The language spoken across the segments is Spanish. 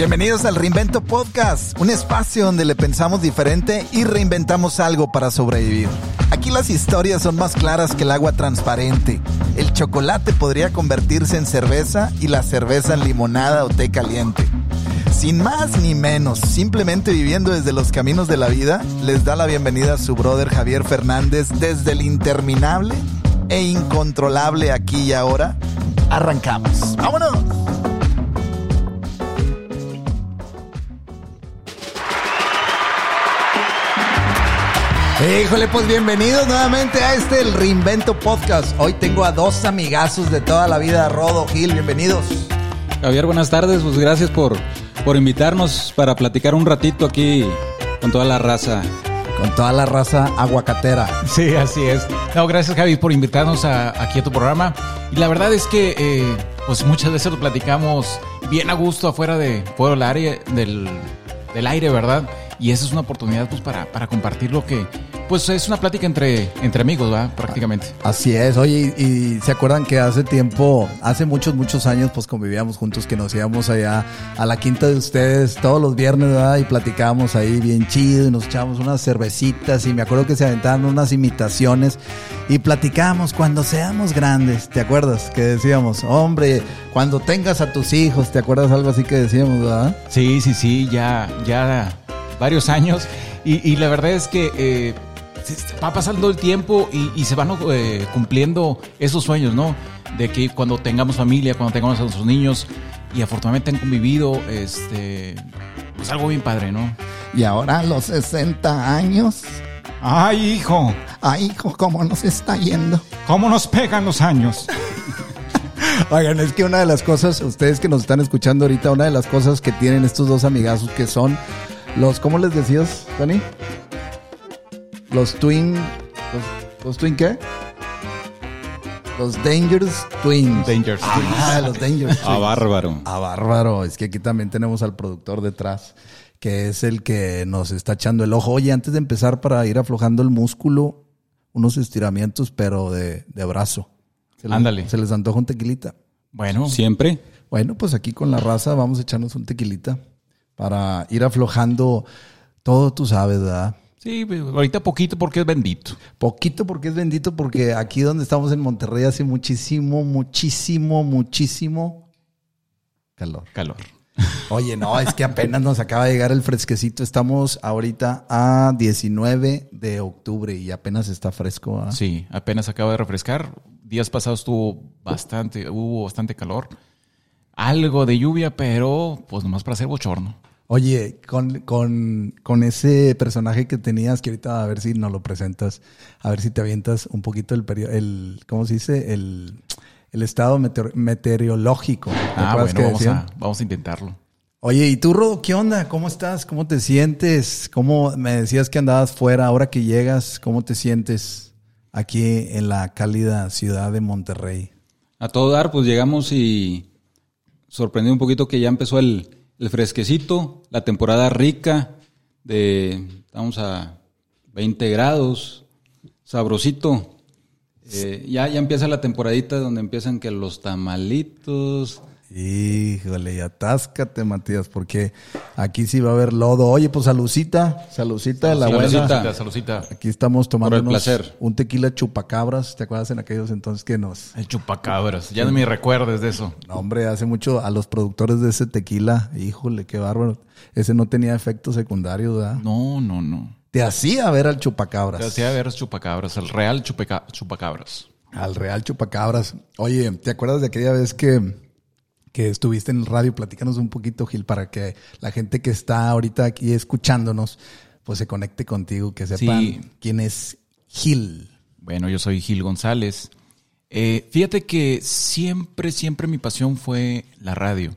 Bienvenidos al Reinvento Podcast, un espacio donde le pensamos diferente y reinventamos algo para sobrevivir. Aquí las historias son más claras que el agua transparente. El chocolate podría convertirse en cerveza y la cerveza en limonada o té caliente. Sin más ni menos, simplemente viviendo desde los caminos de la vida, les da la bienvenida a su brother Javier Fernández desde el interminable e incontrolable aquí y ahora. Arrancamos. ¡Vámonos! Híjole, pues bienvenidos nuevamente a este El Reinvento Podcast. Hoy tengo a dos amigazos de toda la vida, Rodo Gil, bienvenidos. Javier, buenas tardes, pues gracias por, por invitarnos para platicar un ratito aquí con toda la raza. Con toda la raza aguacatera. Sí, así es. No, gracias Javi por invitarnos a- aquí a tu programa. Y la verdad es que eh, pues muchas veces lo platicamos bien a gusto afuera de fuera del aire, del, del aire, ¿verdad? Y esa es una oportunidad pues para, para compartir lo que pues es una plática entre, entre amigos, ¿verdad? Prácticamente. Así es, oye, y, y se acuerdan que hace tiempo, hace muchos, muchos años, pues convivíamos juntos, que nos íbamos allá a la quinta de ustedes todos los viernes, ¿verdad? Y platicábamos ahí bien chido y nos echábamos unas cervecitas y me acuerdo que se aventaban unas imitaciones y platicábamos cuando seamos grandes, ¿te acuerdas? Que decíamos, hombre, cuando tengas a tus hijos, ¿te acuerdas algo así que decíamos, verdad? Sí, sí, sí, ya, ya varios años. Y, y la verdad es que eh, va pasando el tiempo y, y se van eh, cumpliendo esos sueños, ¿no? De que cuando tengamos familia, cuando tengamos a nuestros niños y afortunadamente han convivido, este, pues algo bien padre, ¿no? Y ahora a los 60 años, Ay, hijo, ay, hijo, ¿cómo nos está yendo? ¿cómo nos pegan los años? Oigan, es que una de las cosas, ustedes que nos están escuchando ahorita, una de las cosas que tienen estos dos amigazos que son los, ¿cómo les decías, Tony? Los twin, los, los twin qué? Los Dangerous Twins. Dangerous Ah, los Dangerous Ah, Twins. bárbaro. Ah, bárbaro. Es que aquí también tenemos al productor detrás, que es el que nos está echando el ojo. Oye, antes de empezar para ir aflojando el músculo, unos estiramientos, pero de, de brazo. Se les- Ándale. Se les antoja un tequilita. Bueno, Siempre. Bueno, pues aquí con la raza vamos a echarnos un tequilita para ir aflojando todo, tú sabes, ¿verdad? Sí, ahorita poquito porque es bendito. Poquito porque es bendito, porque aquí donde estamos en Monterrey hace muchísimo, muchísimo, muchísimo calor. Calor. Oye, no, es que apenas nos acaba de llegar el fresquecito. Estamos ahorita a 19 de octubre y apenas está fresco. Sí, apenas acaba de refrescar. Días pasados estuvo bastante, hubo bastante calor. Algo de lluvia, pero pues nomás para hacer bochorno. Oye, con, con, con ese personaje que tenías, que ahorita a ver si nos lo presentas, a ver si te avientas un poquito el periodo, el, ¿cómo se dice? El, el estado meteor- meteorológico. ¿Te Ah, bueno, que vamos a, vamos a intentarlo. Oye, ¿y tú, Rodo, qué onda? ¿Cómo estás? ¿Cómo te sientes? ¿Cómo me decías que andabas fuera? Ahora que llegas, ¿cómo te sientes aquí en la cálida ciudad de Monterrey? A todo dar, pues llegamos y sorprendí un poquito que ya empezó el, el fresquecito, la temporada rica de, estamos a 20 grados, sabrosito. Eh, ya, ya empieza la temporadita donde empiezan que los tamalitos. Híjole, y atáscate, Matías, porque aquí sí va a haber lodo. Oye, pues salucita, salucita de la buena. Salucita. Salucita. Aquí estamos tomando un tequila chupacabras, ¿te acuerdas en aquellos entonces que nos... El chupacabras. Ya no me recuerdes de eso. No, hombre, hace mucho a los productores de ese tequila, híjole, qué bárbaro. Ese no tenía efectos secundarios, ¿verdad? No, no, no. Te hacía ver al chupacabras. Te hacía ver chupacabras, el real chupeca- chupacabras. Al real chupacabras. Oye, ¿te acuerdas de aquella vez que, que estuviste en el radio? Platícanos un poquito, Gil, para que la gente que está ahorita aquí escuchándonos, pues se conecte contigo, que sepan Sí. quién es Gil. Bueno, yo soy Gil González. Eh, fíjate que siempre, siempre mi pasión fue la radio.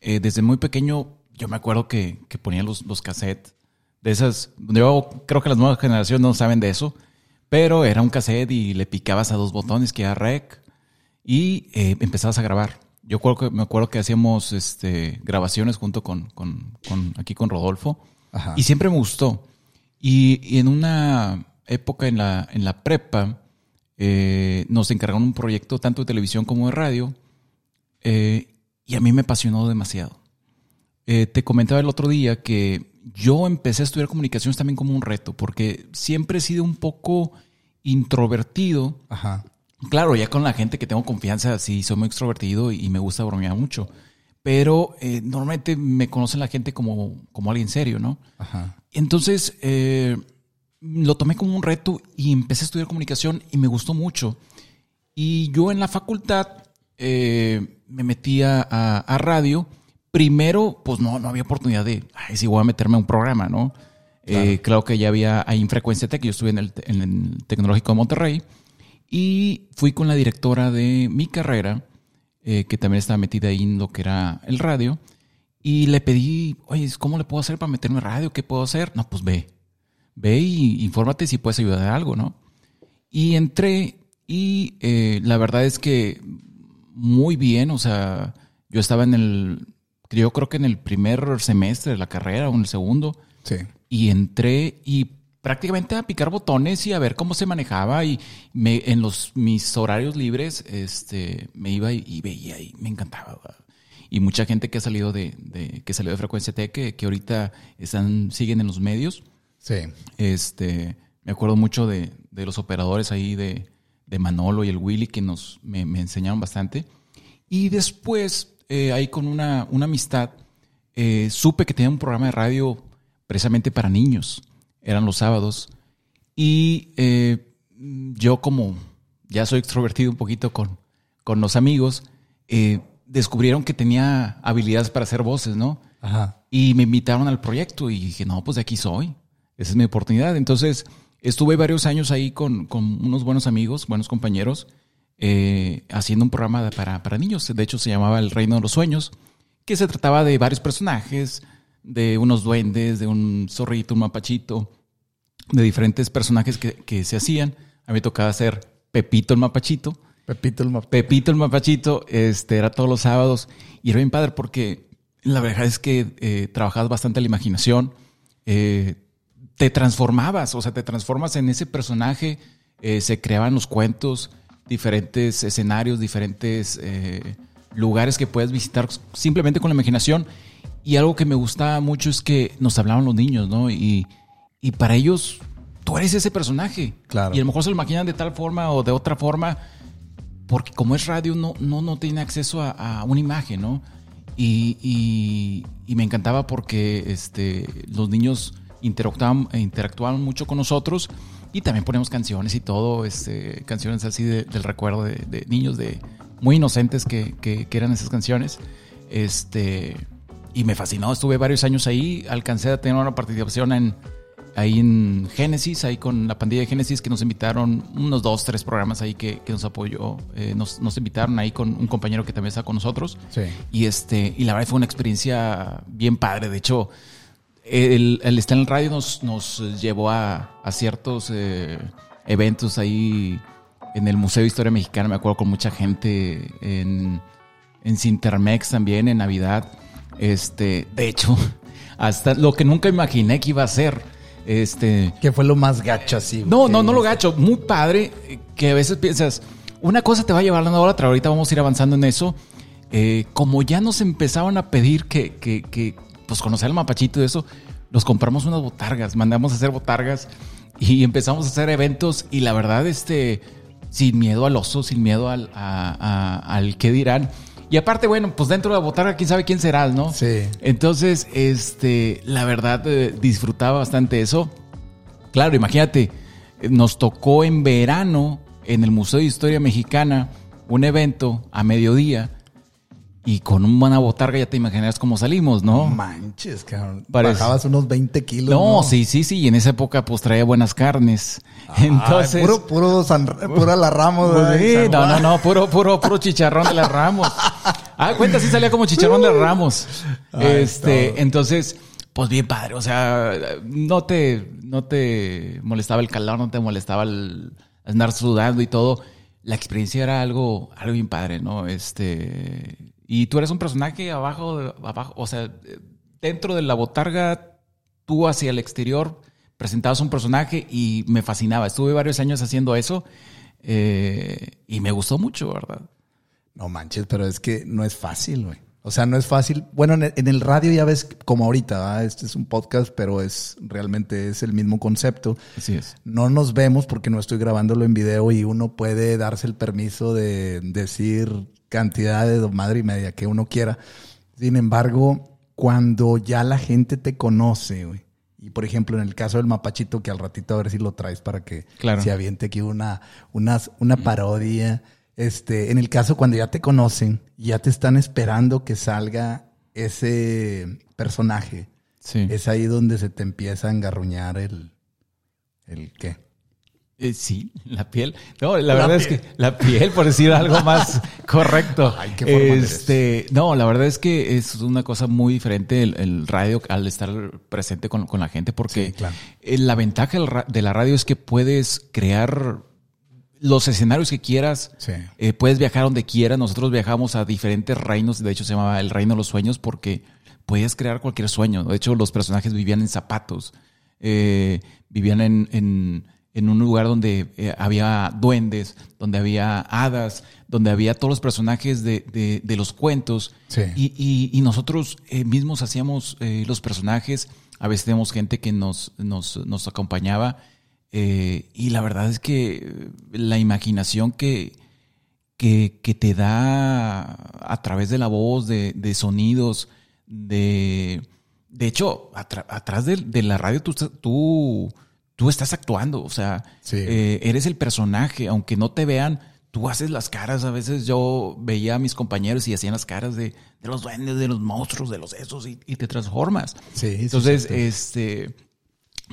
Eh, desde muy pequeño yo me acuerdo que, que ponía los, los cassettes de esas. Yo creo que las nuevas generaciones no saben de eso, pero era un cassette y le picabas a dos botones que era rec y eh, empezabas a grabar. Yo creo que, me acuerdo que hacíamos este, grabaciones junto con, con- con- aquí con Rodolfo Ajá. y siempre me gustó. Y, y en una época en la, en la prepa eh, nos encargaron un proyecto tanto de televisión como de radio eh, y a mí me apasionó demasiado. eh, te comentaba el otro día que yo empecé a estudiar comunicaciones también como un reto, porque siempre he sido un poco introvertido. Ajá. Claro, ya con la gente que tengo confianza, sí, soy muy extrovertido y me gusta bromear mucho. Pero eh, normalmente me conocen la gente como, como alguien serio, ¿no? Ajá. Entonces, eh, lo tomé como un reto y empecé a estudiar comunicación y me gustó mucho. Y yo en la facultad eh, me metía a, a radio. Primero, pues no, no había oportunidad de, ay, sí, voy a meterme a un programa, ¿no? Claro que ya había ahí en Frecuencia Tech, yo estuve en el, en el Tecnológico de Monterrey y fui con la directora de mi carrera, eh, que también estaba metida ahí en lo que era el radio, y le pedí, oye, ¿cómo le puedo hacer para meterme a radio? ¿Qué puedo hacer? No, pues ve, ve y infórmate si puedes ayudar a algo, ¿no? Y entré y eh, la verdad es que muy bien, o sea, yo estaba en el, yo creo que en el primer semestre de la carrera o en el segundo, Sí. y entré y prácticamente a picar botones y a ver cómo se manejaba y me, en los mis horarios libres este me iba y, y veía y me encantaba ¿verdad? y mucha gente que ha salido de, de- que salió de frecuencia T que, que ahorita están siguen en los medios Sí. este me acuerdo mucho de, de los operadores ahí de, de Manolo y el Willy que nos me, me enseñaron bastante y después eh, ahí con una, una amistad eh, supe que tenía un programa de radio precisamente para niños eran los sábados y eh, yo como ya soy extrovertido un poquito con, con los amigos eh, descubrieron que tenía habilidades para hacer voces no Ajá. y me invitaron al proyecto y dije, no, pues de aquí soy. Esa es mi oportunidad. Entonces, estuve varios años ahí con, con unos buenos amigos, buenos compañeros, eh, haciendo un programa para, para niños. De hecho, se llamaba El Reino de los Sueños, que se trataba de varios personajes, de unos duendes, de un zorrito, un mapachito, de diferentes personajes que, que se hacían. A mí me tocaba hacer Pepito el mapachito. Pepito el mapa. Pepito el mapachito, este, era todos los sábados y era bien padre porque la verdad es que eh, trabajabas bastante la imaginación, eh, te transformabas, o sea, te transformas en ese personaje, eh, se creaban los cuentos, diferentes escenarios, diferentes lugares que puedes visitar simplemente con la imaginación. Y algo que me gustaba mucho es que nos hablaban los niños, ¿no? Y, y para ellos, tú eres ese personaje. Claro. Y a lo mejor se lo imaginan de tal forma o de otra forma, porque como es radio, no, no, no tiene acceso a, a una imagen, ¿no? Y, y- y me encantaba porque este, los niños interactuaban, interactuaban mucho con nosotros y también ponemos canciones y todo, este, canciones así de- del recuerdo de, de niños de muy inocentes que, que- que eran esas canciones. Este, y me fascinó, estuve varios años ahí, alcancé a tener una participación en, ahí en Génesis, ahí con la pandilla de Génesis, que nos invitaron unos dos, tres programas ahí que, que nos apoyó, eh, nos, nos invitaron ahí con un compañero que también está con nosotros. Sí. Y este, y la verdad fue una experiencia bien padre. De hecho, el, el estar en el radio nos, nos llevó a, a ciertos eh, eventos ahí en el Museo de Historia Mexicana, me acuerdo con mucha gente en, en Cintermex también, en Navidad. Este, de hecho, hasta lo que nunca imaginé que iba a ser. Este, ¿Qué fue lo más gacho así? no, que no, no lo gacho. Muy padre eh, que a veces piensas, una cosa te va a llevar a la otra, ahorita vamos a ir avanzando en eso. Eh, como ya nos empezaban a pedir que, que, que, pues conocer el mapachito y eso, nos compramos unas botargas, mandamos a hacer botargas y empezamos a hacer eventos y la verdad, este, sin miedo al oso, sin miedo al, a- a- al qué dirán. Y aparte, bueno, pues dentro de la botarga, quién sabe quién serás, ¿no? Sí. Entonces, este, la verdad, eh, disfrutaba bastante eso. Claro, imagínate, nos tocó en verano en el Museo de Historia Mexicana un evento a mediodía y con una botarga ya te imaginas cómo salimos, No manches, cabrón. Parece- Bajabas unos 20 kilos. No, sí, sí, sí, y en esa época pues traía buenas carnes. Entonces, Ay, puro, puro, San, pura la Ramos. pues, sí, San no, no, no, puro, puro, puro chicharrón de las Ramos. Ah, cuenta, sí salía como chicharrón de Ramos. Ay, este, todo. entonces, pues bien padre, o sea, no te, no te molestaba el calor, no te molestaba el andar sudando y todo. La experiencia era algo, algo bien padre, ¿no? Este, y tú eres un personaje abajo, abajo, o sea, dentro de la botarga, tú hacia el exterior presentabas un personaje y me fascinaba. Estuve varios años haciendo eso eh, y me gustó mucho, ¿verdad? No manches, pero es que no es fácil, güey. O sea, no es fácil. Bueno, en el, en el radio ya ves como ahorita, ¿verdad? este es un podcast, pero es realmente es el mismo concepto. Así es. No nos vemos porque no estoy grabándolo en video y uno puede darse el permiso de decir cantidad de madre y media que uno quiera. Sin embargo, cuando ya la gente te conoce, güey, y por ejemplo, en el caso del mapachito, que al ratito a ver si lo traes para que Claro. se aviente aquí una, una, una parodia. Este, en el caso cuando ya te conocen, ya te están esperando que salga ese personaje. Sí. Es ahí donde se te empieza a engarruñar el, el qué. Eh, sí, la piel. No, la, verdad es que la piel, por decir algo más correcto. Ay, qué formal este, no, la verdad es que es una cosa muy diferente el, el radio al estar presente con, con la gente, porque Sí, claro. eh, la ventaja de la radio es que puedes crear los escenarios que quieras. Sí. Eh, puedes viajar donde quieras. Nosotros viajamos a diferentes reinos. De hecho, se llamaba el reino de los sueños porque podías crear cualquier sueño. De hecho, los personajes vivían en zapatos. Eh, vivían en, en- en un lugar donde eh, había duendes, donde había hadas, donde había todos los personajes de, de- de los cuentos. Sí. Y, y- y nosotros eh, mismos hacíamos eh, los personajes. A veces teníamos gente que nos, nos, nos acompañaba. Y la verdad es que la imaginación que, que, que te da a través de la voz, de, de sonidos, de... De hecho, atrás de, de la radio tú, tú estás actuando, o sea, Sí. eh, eres el personaje, aunque no te vean, tú haces las caras. A veces yo veía a mis compañeros y hacían las caras de, de los duendes, de los monstruos, de los esos, y, y te transformas. Sí, sí, Entonces, este,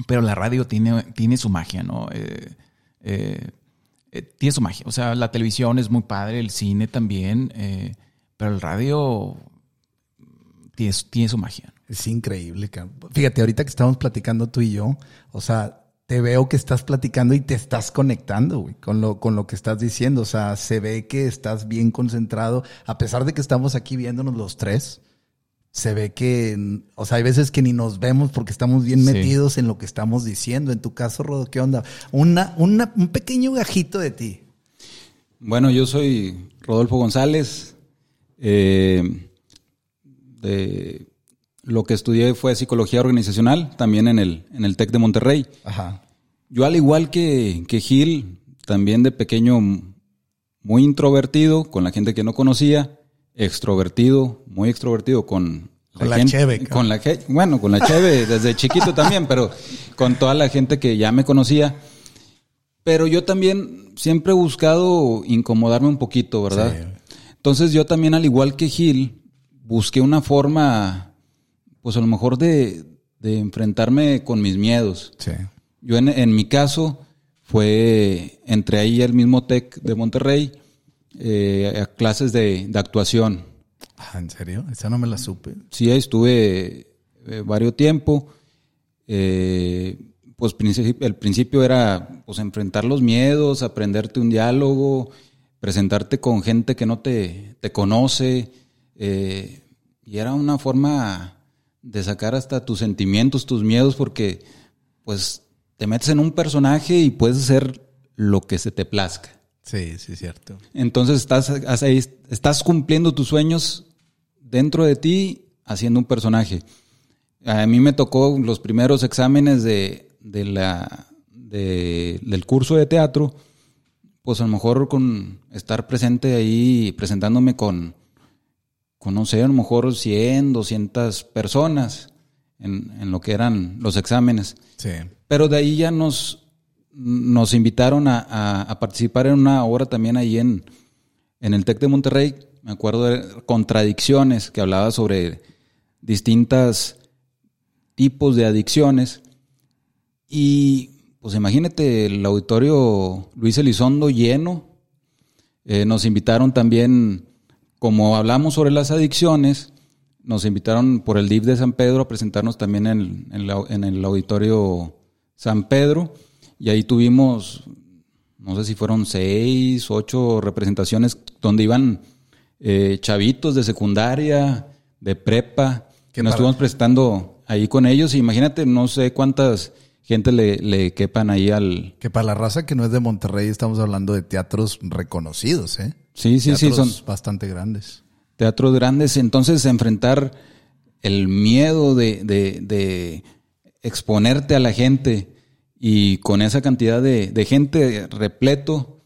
pero la radio tiene, tiene su magia, ¿no? Eh, eh, tiene su magia. O sea, la televisión es muy padre, el cine también, pero el radio tiene, tiene su magia. Es increíble, cabrón. Fíjate, ahorita que estamos platicando tú y yo, o sea, te veo que estás platicando y te estás conectando, güey, con lo, con lo que estás diciendo. O sea, se ve que estás bien concentrado, a pesar de que estamos aquí viéndonos los tres. Se ve que, o sea, hay veces que ni nos vemos porque estamos bien Sí. metidos en lo que estamos diciendo. En tu caso, Rodo, ¿qué onda? Una, una, un pequeño gajito de ti. Bueno, yo soy Rodolfo González. eh, de lo que estudié fue psicología organizacional, también en el, en el TEC de Monterrey. Ajá. Yo al igual que, que Gil, también de pequeño muy introvertido con la gente que no conocía, extrovertido, muy extrovertido con Con la gente- cheve, con la bueno, con la cheve desde chiquito también, pero con toda la gente que ya me conocía. Pero yo también siempre he buscado incomodarme un poquito, ¿verdad? Sí. Entonces yo también, al igual que Gil, busqué una forma, pues a lo mejor de, de enfrentarme con mis miedos. Sí. Yo en, en mi caso fue, entré ahí al mismo TEC de Monterrey eh, a clases de, de actuación. Ah, ¿En serio? Esa no me la supe. Sí, ahí estuve eh, varios tiempo. Eh, pues el principio era pues enfrentar los miedos, aprenderte un diálogo, presentarte con gente que no te, te conoce. y era una forma de sacar hasta tus sentimientos, tus miedos, porque pues te metes en un personaje y puedes hacer lo que se te plazca. Sí, sí, cierto. Entonces estás, ahí- estás cumpliendo tus sueños dentro de ti haciendo un personaje. A mí me tocó los primeros exámenes de, de la, de- del curso de teatro, pues a lo mejor con estar presente ahí, presentándome con, con no sé, a lo mejor 100, 200 personas en, en lo que eran los exámenes. Sí. Pero de ahí ya nos, nos invitaron a, a- a participar en una obra también ahí en, en el TEC de Monterrey. Me acuerdo de Contradicciones, que hablaba sobre distintas tipos de adicciones. Y pues imagínate el auditorio Luis Elizondo lleno. Eh, nos invitaron también, como hablamos sobre las adicciones, nos invitaron por el DIF de San Pedro a presentarnos también en, en la- en el auditorio San Pedro. Y ahí tuvimos, no sé si fueron seis, ocho representaciones donde iban eh, chavitos de secundaria, de prepa, que nos para- estuvimos prestando ahí con ellos. Imagínate, no sé cuántas gente le, le quepan ahí al... Que para la raza que no es de Monterrey estamos hablando de teatros reconocidos, ¿eh? Sí, sí, sí, son bastante grandes. teatros grandes. Entonces, enfrentar el miedo de, de, de exponerte a la gente y con esa cantidad de, de gente repleto,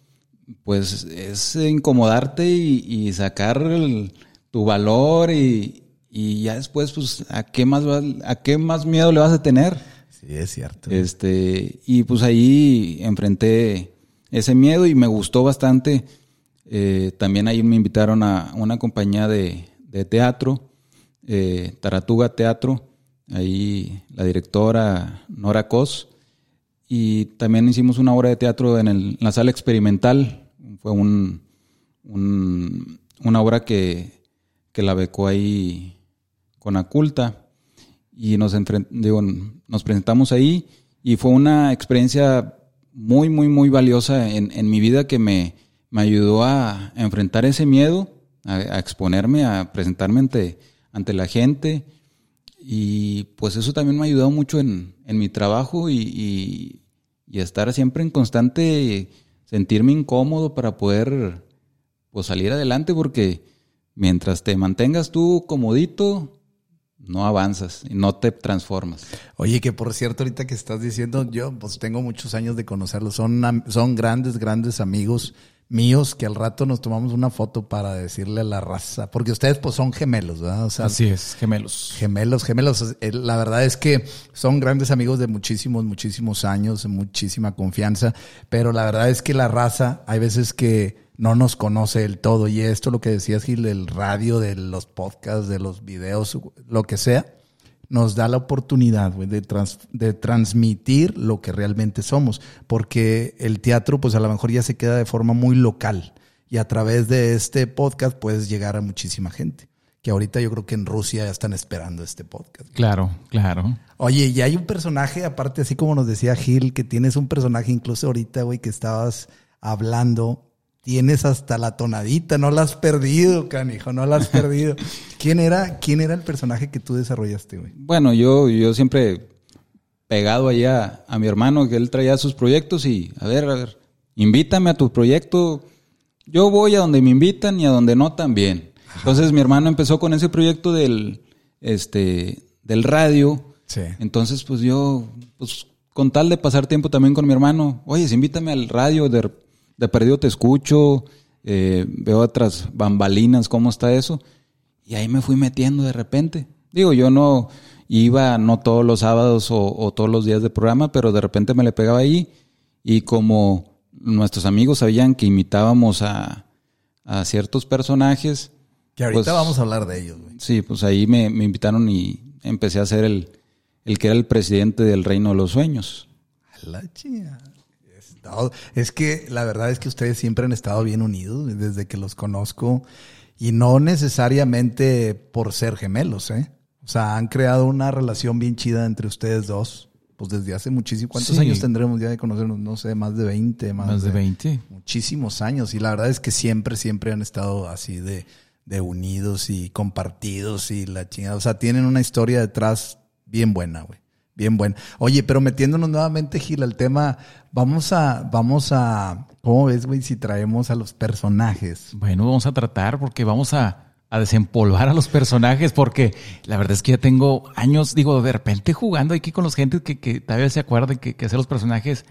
pues es incomodarte y, y sacar el- tu valor y, y ya después, pues, ¿a qué más a qué más miedo le vas a tener? Sí, es cierto. Este, y pues ahí enfrenté ese miedo y me gustó bastante. Eh, también ahí me invitaron a una compañía de, de teatro, eh, Taratuga Teatro, ahí la directora Nora Cos, y también hicimos una obra de teatro en, el- la sala experimental. Fue un, un- una obra que, que la becó ahí con Aculta y nos, digo, nos presentamos ahí y fue una experiencia muy, muy, muy valiosa en, en mi vida que me, me ayudó a enfrentar ese miedo, a, a exponerme, a presentarme ante, ante la gente. Y pues eso también me ha ayudado mucho en, en mi trabajo y, y, y estar siempre en constante, sentirme incómodo para poder pues salir adelante porque mientras te mantengas tú comodito, no avanzas y no te transformas. Oye, que por cierto, ahorita que estás diciendo, yo pues tengo muchos años de conocerlos. Son, son grandes, grandes amigos míos que al rato nos tomamos una foto para decirle a la raza. Porque ustedes pues son gemelos, ¿verdad? O sea, Así es, gemelos. Gemelos, gemelos. Eh, La verdad es que son grandes amigos de muchísimos, muchísimos años, muchísima confianza, pero la verdad es que la raza, hay veces que no nos conoce del todo y esto lo que decías Gil, del radio, de los podcasts, de los videos, lo que sea, nos da la oportunidad de, trans- de transmitir lo que realmente somos, porque el teatro pues a lo mejor ya se queda de forma muy local y a través de este podcast puedes llegar a muchísima gente que ahorita yo creo que en Rusia ya están esperando este podcast. Claro, claro. Oye, y hay un personaje, aparte, así como nos decía Gil, que tienes un personaje incluso ahorita, güey, que estabas hablando, tienes hasta la tonadita, no la has perdido, canijo, no la has perdido. ¿Quién era, quién era el personaje que tú desarrollaste, güey? Bueno, yo, yo siempre pegado allá a mi hermano, que él traía sus proyectos y, a ver, a ver, invítame a tu proyecto. Yo voy a donde me invitan y a donde no también. Entonces mi hermano empezó con ese proyecto del, este, del radio. Sí. Entonces, pues yo, pues con tal de pasar tiempo también con mi hermano, oye, invítame al radio, de, de perdido te escucho, eh, veo otras bambalinas, cómo está eso. Y ahí me fui metiendo de repente. Digo, yo no iba, no todos los sábados o, o todos los días de programa, pero de repente me le pegaba ahí. Y como nuestros amigos sabían que imitábamos a, a ciertos personajes, Que ahorita Pues- vamos a hablar de ellos, güey. Sí, pues ahí me, me invitaron y empecé a ser el, el que era el presidente del Reino de los Sueños. A la chingada. Es que la verdad es que ustedes siempre han estado bien unidos desde que los conozco y no necesariamente por ser gemelos, ¿eh? O sea, han creado una relación bien chida entre ustedes dos, pues desde hace muchísimo. ¿Cuántos Sí. años tendremos ya de conocernos? No sé, más de 20, más, Más de 20. Muchísimos años y la verdad es que siempre, siempre han estado así de, de unidos y compartidos y la chingada. O sea, tienen una historia detrás bien buena, güey. Bien buena. Oye, pero metiéndonos nuevamente, Gil, al tema, vamos a, vamos a, ¿cómo ves, güey, si traemos a los personajes? Bueno, vamos a tratar porque vamos a, a desempolvar a los personajes porque la verdad es que ya tengo años, digo, de repente jugando aquí con los gentes que, que todavía se acuerdan que, que hacer los personajes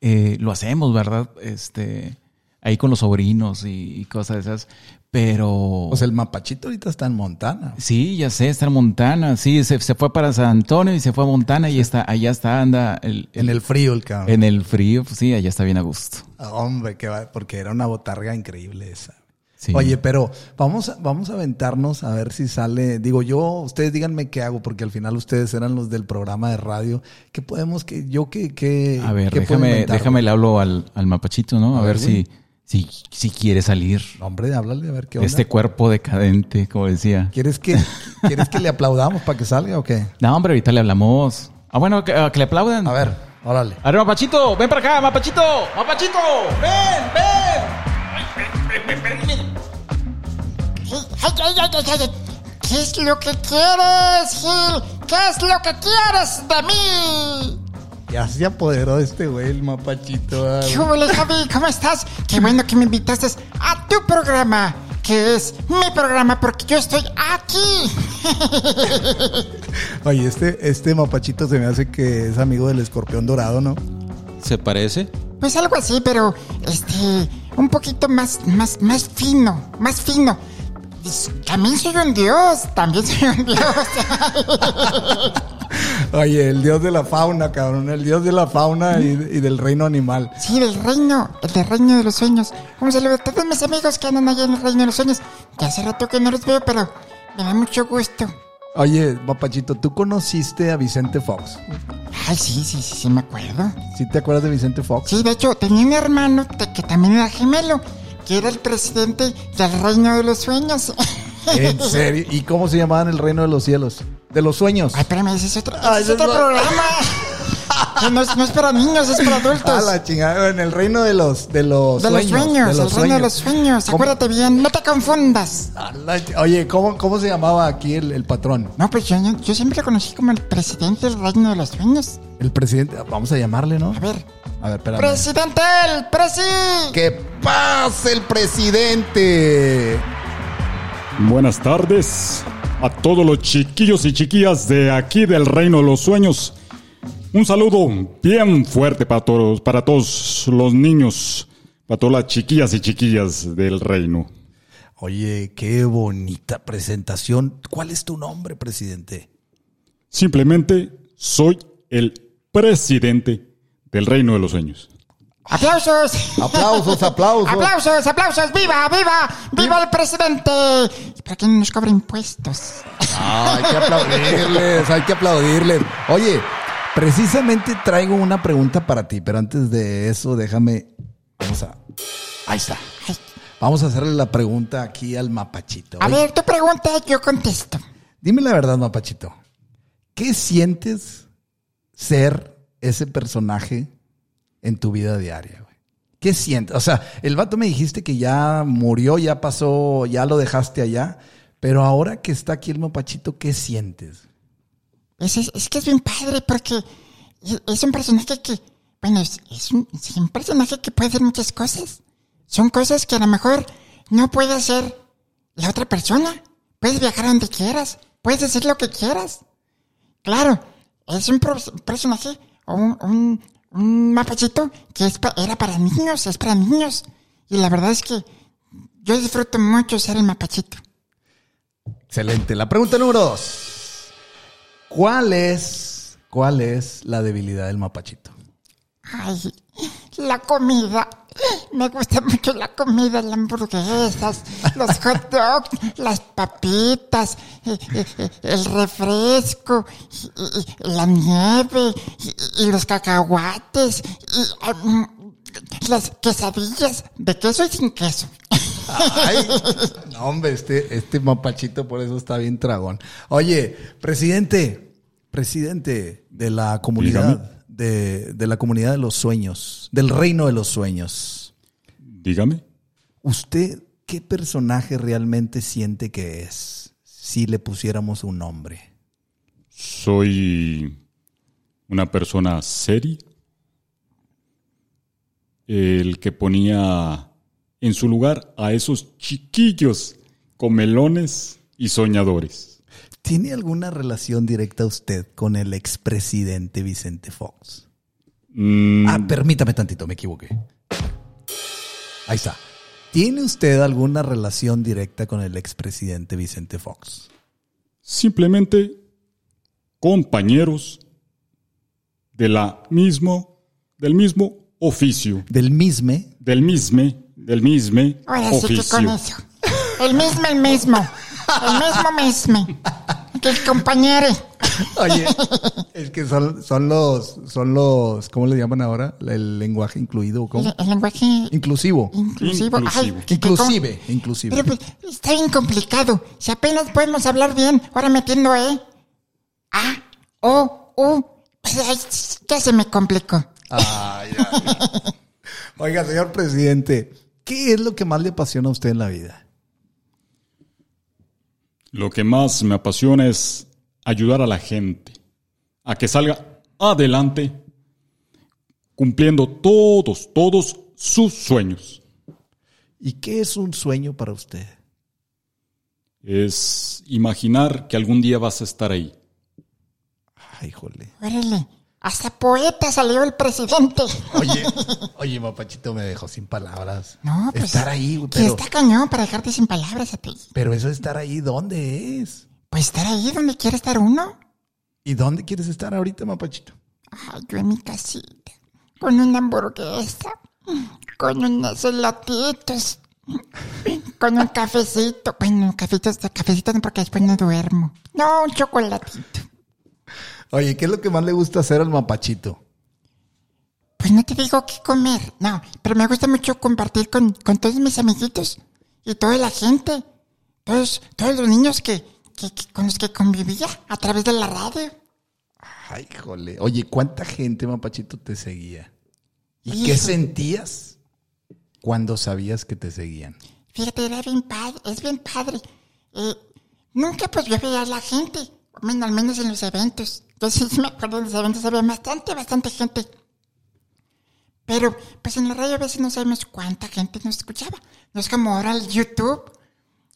eh, lo hacemos, ¿verdad? Este, ahí con los sobrinos y, y cosas de esas, pero... Pues el mapachito ahorita está en Montana. Sí, ya sé, está en Montana, sí, se, se fue para San Antonio y se fue a Montana y está, allá está, anda el, En el frío, el cabrón. en el frío, pues sí, allá está bien a gusto. Ah, Hombre, que va, porque era una botarga increíble esa. Sí. Oye, pero vamos a, vamos a aventarnos a ver si sale. Digo, yo, ustedes díganme qué hago, porque al final ustedes eran los del programa de radio. ¿Qué podemos, que yo qué, qué A ver, déjame, déjame le hablo al, al mapachito, ¿no? A, A ver, si, si, si quiere salir Hombre, háblale a ver qué de onda. este cuerpo decadente, como decía. ¿Quieres que, ¿Quieres que le aplaudamos para que salga o qué? No, hombre, ahorita le hablamos. Ah, bueno, que, ah, que le aplaudan. A ver, órale. A ver, mapachito, ven para acá, mapachito. Mapachito, ven, ven. Ay, ay, ay, ay, ay, ay. ¿Qué es lo que quieres, Gil? ¿Qué es lo que quieres de mí? Ya se apoderó de este güey, el mapachito. ah, ¿Qué hubo, Javi? ¿Cómo estás? Qué bueno que me invitaste a tu programa. que es mi programa porque yo estoy aquí. Oye, este, este mapachito se me hace que es amigo del escorpión dorado, ¿no? ¿Se parece? Pues algo así, pero este, un poquito más, más, más fino, más fino. También soy un dios, también soy un dios. Oye, el dios de la fauna, cabrón. El dios de la fauna y, y del reino animal. Sí, del reino, el del reino de los sueños. Un saludo a todos mis amigos que andan allá en el reino de los sueños. Ya hace rato que no los veo, pero me da mucho gusto. Oye, mapachito, ¿tú conociste a Vicente Fox? Ay, sí, sí, sí, sí, me acuerdo. ¿Sí te acuerdas de Vicente Fox? Sí, de hecho, tenía un hermano que también era gemelo, que era el presidente del reino de los sueños. ¿En serio? ¿Y cómo se llamaba en el reino de los cielos? De los sueños. Ay, espérame, ese es otro, ese Ay, es otro es- programa. Que no, es, no es para niños, es para Ah, adultos. la chingada, en el reino de los de los de los sueños. sueños, de los el reino de los sueños. ¿Cómo- Acuérdate bien, no te confundas. Ah, la Oye, ¿cómo, cómo se llamaba aquí el, el patrón? No, pues yo, yo siempre lo conocí como el presidente del reino de los sueños. El presidente, vamos a llamarle, ¿no? A ver, A ver, espérame. presidente, el presi. ¡Que pase el presidente! Buenas tardes a todos los chiquillos y chiquillas de aquí del Reino de los Sueños. Un saludo bien fuerte para todos, para todos los niños, para todas las chiquillas y chiquillas del reino. Oye, qué bonita presentación. ¿Cuál es tu nombre, presidente? Simplemente soy el presidente del Reino de los Sueños. ¡Aplausos! Aplausos, aplausos. ¡Aplausos, aplausos! ¡Viva, viva! ¡Viva el presidente! Para que no nos cobre impuestos. Ah, hay que aplaudirles, hay que aplaudirles. Oye, precisamente traigo una pregunta para ti, pero antes de eso, déjame. Vamos a. Ahí está. Vamos a hacerle la pregunta aquí al mapachito. A ver, tu pregunta, yo contesto. Dime la verdad, mapachito. ¿Qué sientes ser ese personaje en tu vida diaria, güey? ¿Qué sientes? O sea, el vato me dijiste que ya murió, ya pasó, ya lo dejaste allá, pero ahora que está aquí el mapachito, ¿qué sientes? Es, es, que es bien padre porque es- un personaje que, bueno, es, un, es un personaje que puede hacer muchas cosas. Son cosas que a lo mejor no puede hacer la otra persona. Puedes viajar donde quieras, puedes decir lo que quieras. Claro, es un personaje un, un mapachito que es pa- era para niños, es para niños. Y la verdad es que yo disfruto mucho ser el mapachito. Excelente. La pregunta número dos. ¿Cuál es, cuál es la debilidad del mapachito? Ay, la comida. Me gusta mucho la comida, las hamburguesas, los hot dogs, las papitas, eh, eh, eh, el refresco, la nieve, y, los cacahuates, y las quesadillas de queso y sin queso. Ay, no, hombre, este, este mapachito por eso está bien tragón. Oye, presidente, presidente de la comunidad, de, de la comunidad de los sueños, del reino de los sueños. Dígame. ¿Usted qué personaje realmente siente que es si le pusiéramos un nombre? Soy una persona seria. El que ponía en su lugar a esos chiquillos comelones y soñadores. ¿Tiene alguna relación directa usted con el expresidente Vicente Fox? Mm, Ah, permítame tantito, me equivoqué. Ahí está. ¿Tiene usted alguna relación directa con el expresidente Vicente Fox? simplemente compañeros de la mismo, del mismo oficio, Del misme. del misme, del misme Ahora sí que con eso. El mismo, el mismo. El mismo, mismo. Que el compañero. Oye, es que son, son los, son los, ¿cómo le llaman ahora? El lenguaje incluido, El, ¿cómo? el lenguaje Inclusivo. inclusivo. Ay, que- Inclusive, inclusive. Pero pues, está bien complicado. Si apenas podemos hablar bien, ahora metiendo E, A, O, U, pues ya se me complicó. Ay, ay, ay. Oiga, señor presidente, ¿qué es lo que más le apasiona a usted en la vida? Lo que más me apasiona es ayudar a la gente a que salga adelante cumpliendo todos, todos sus sueños. ¿Y qué es un sueño para usted? es imaginar que algún día vas a estar ahí. Ay, jole. Órale. Hasta poeta salió el presidente. Oye, oye, Mapachito me dejó sin palabras. No, pues. Estar ahí, güey, Que pero, está cañón para dejarte sin palabras a ti. pero eso de estar ahí, ¿dónde es? Pues estar ahí donde quiere estar uno. ¿Y dónde quieres estar ahorita, Mapachito? Ay, yo en mi casita. Con una hamburguesa. Con unos elotitos. Con un cafecito. Bueno, cafecitos, cafecitos porque después no duermo. No, un chocolatito. Oye, ¿qué es lo que más le gusta hacer al Mapachito? Pues no te digo qué comer. No, pero me gusta mucho compartir con, con todos mis amiguitos. Y toda la gente. Todos, todos los niños que, que- que- con los que convivía a través de la radio. Ay, jole. Oye, ¿cuánta gente, Mapachito, te seguía? ¿Y Hijo. qué sentías cuando sabías que te seguían? Fíjate, era bien padre, es bien padre. Eh, nunca pues yo veía a la gente, al menos en los eventos. Yo sí me acuerdo los eventos había bastante, bastante gente. Pero pues en la radio a veces no sabemos cuánta gente nos escuchaba. No es como ahora el YouTube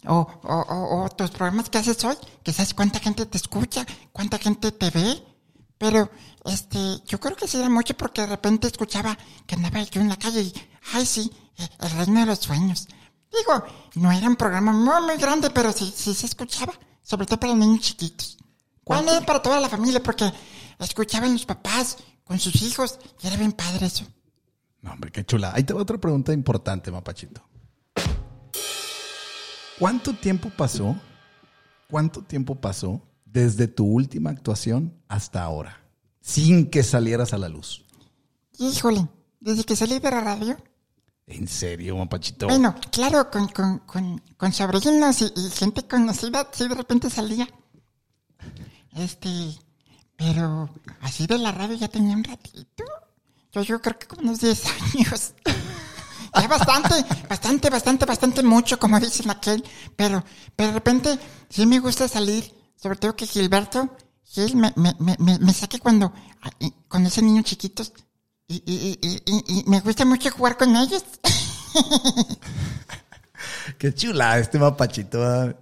o, o, o- tus programas que haces hoy, que sabes cuánta gente te escucha, cuánta gente te ve. Pero este, yo creo que sí era mucho porque de repente escuchaba que andaba yo en la calle y, ay sí, eh, el reino de los sueños. Digo, no era un programa muy, muy grande, pero sí, sí se escuchaba, sobre todo para niños chiquitos. Para toda la familia porque escuchaban los papás con sus hijos y era bien padre eso. No, hombre, qué chula. Ahí te va otra pregunta importante, Mapachito. ¿Cuánto tiempo pasó? ¿Cuánto tiempo pasó desde tu última actuación hasta ahora? Sin que salieras a la luz. Híjole, desde que salí de la radio, ¿En serio, Mapachito? Bueno, claro, con, con, con, con sobrinos y, y gente conocida, sí, de repente salía. Este, pero así de la radio ya tenía un ratito. Yo, yo creo que como unos 10 años. ya bastante, bastante, bastante, bastante mucho, como dicen aquel. Pero, pero de repente sí me gusta salir, sobre todo que Gilberto, Gil me, me, me, me, me saque cuando, cuando ese niños chiquitos. Y, y, y, y, y me gusta mucho jugar con ellos. Qué chula este Mapachito.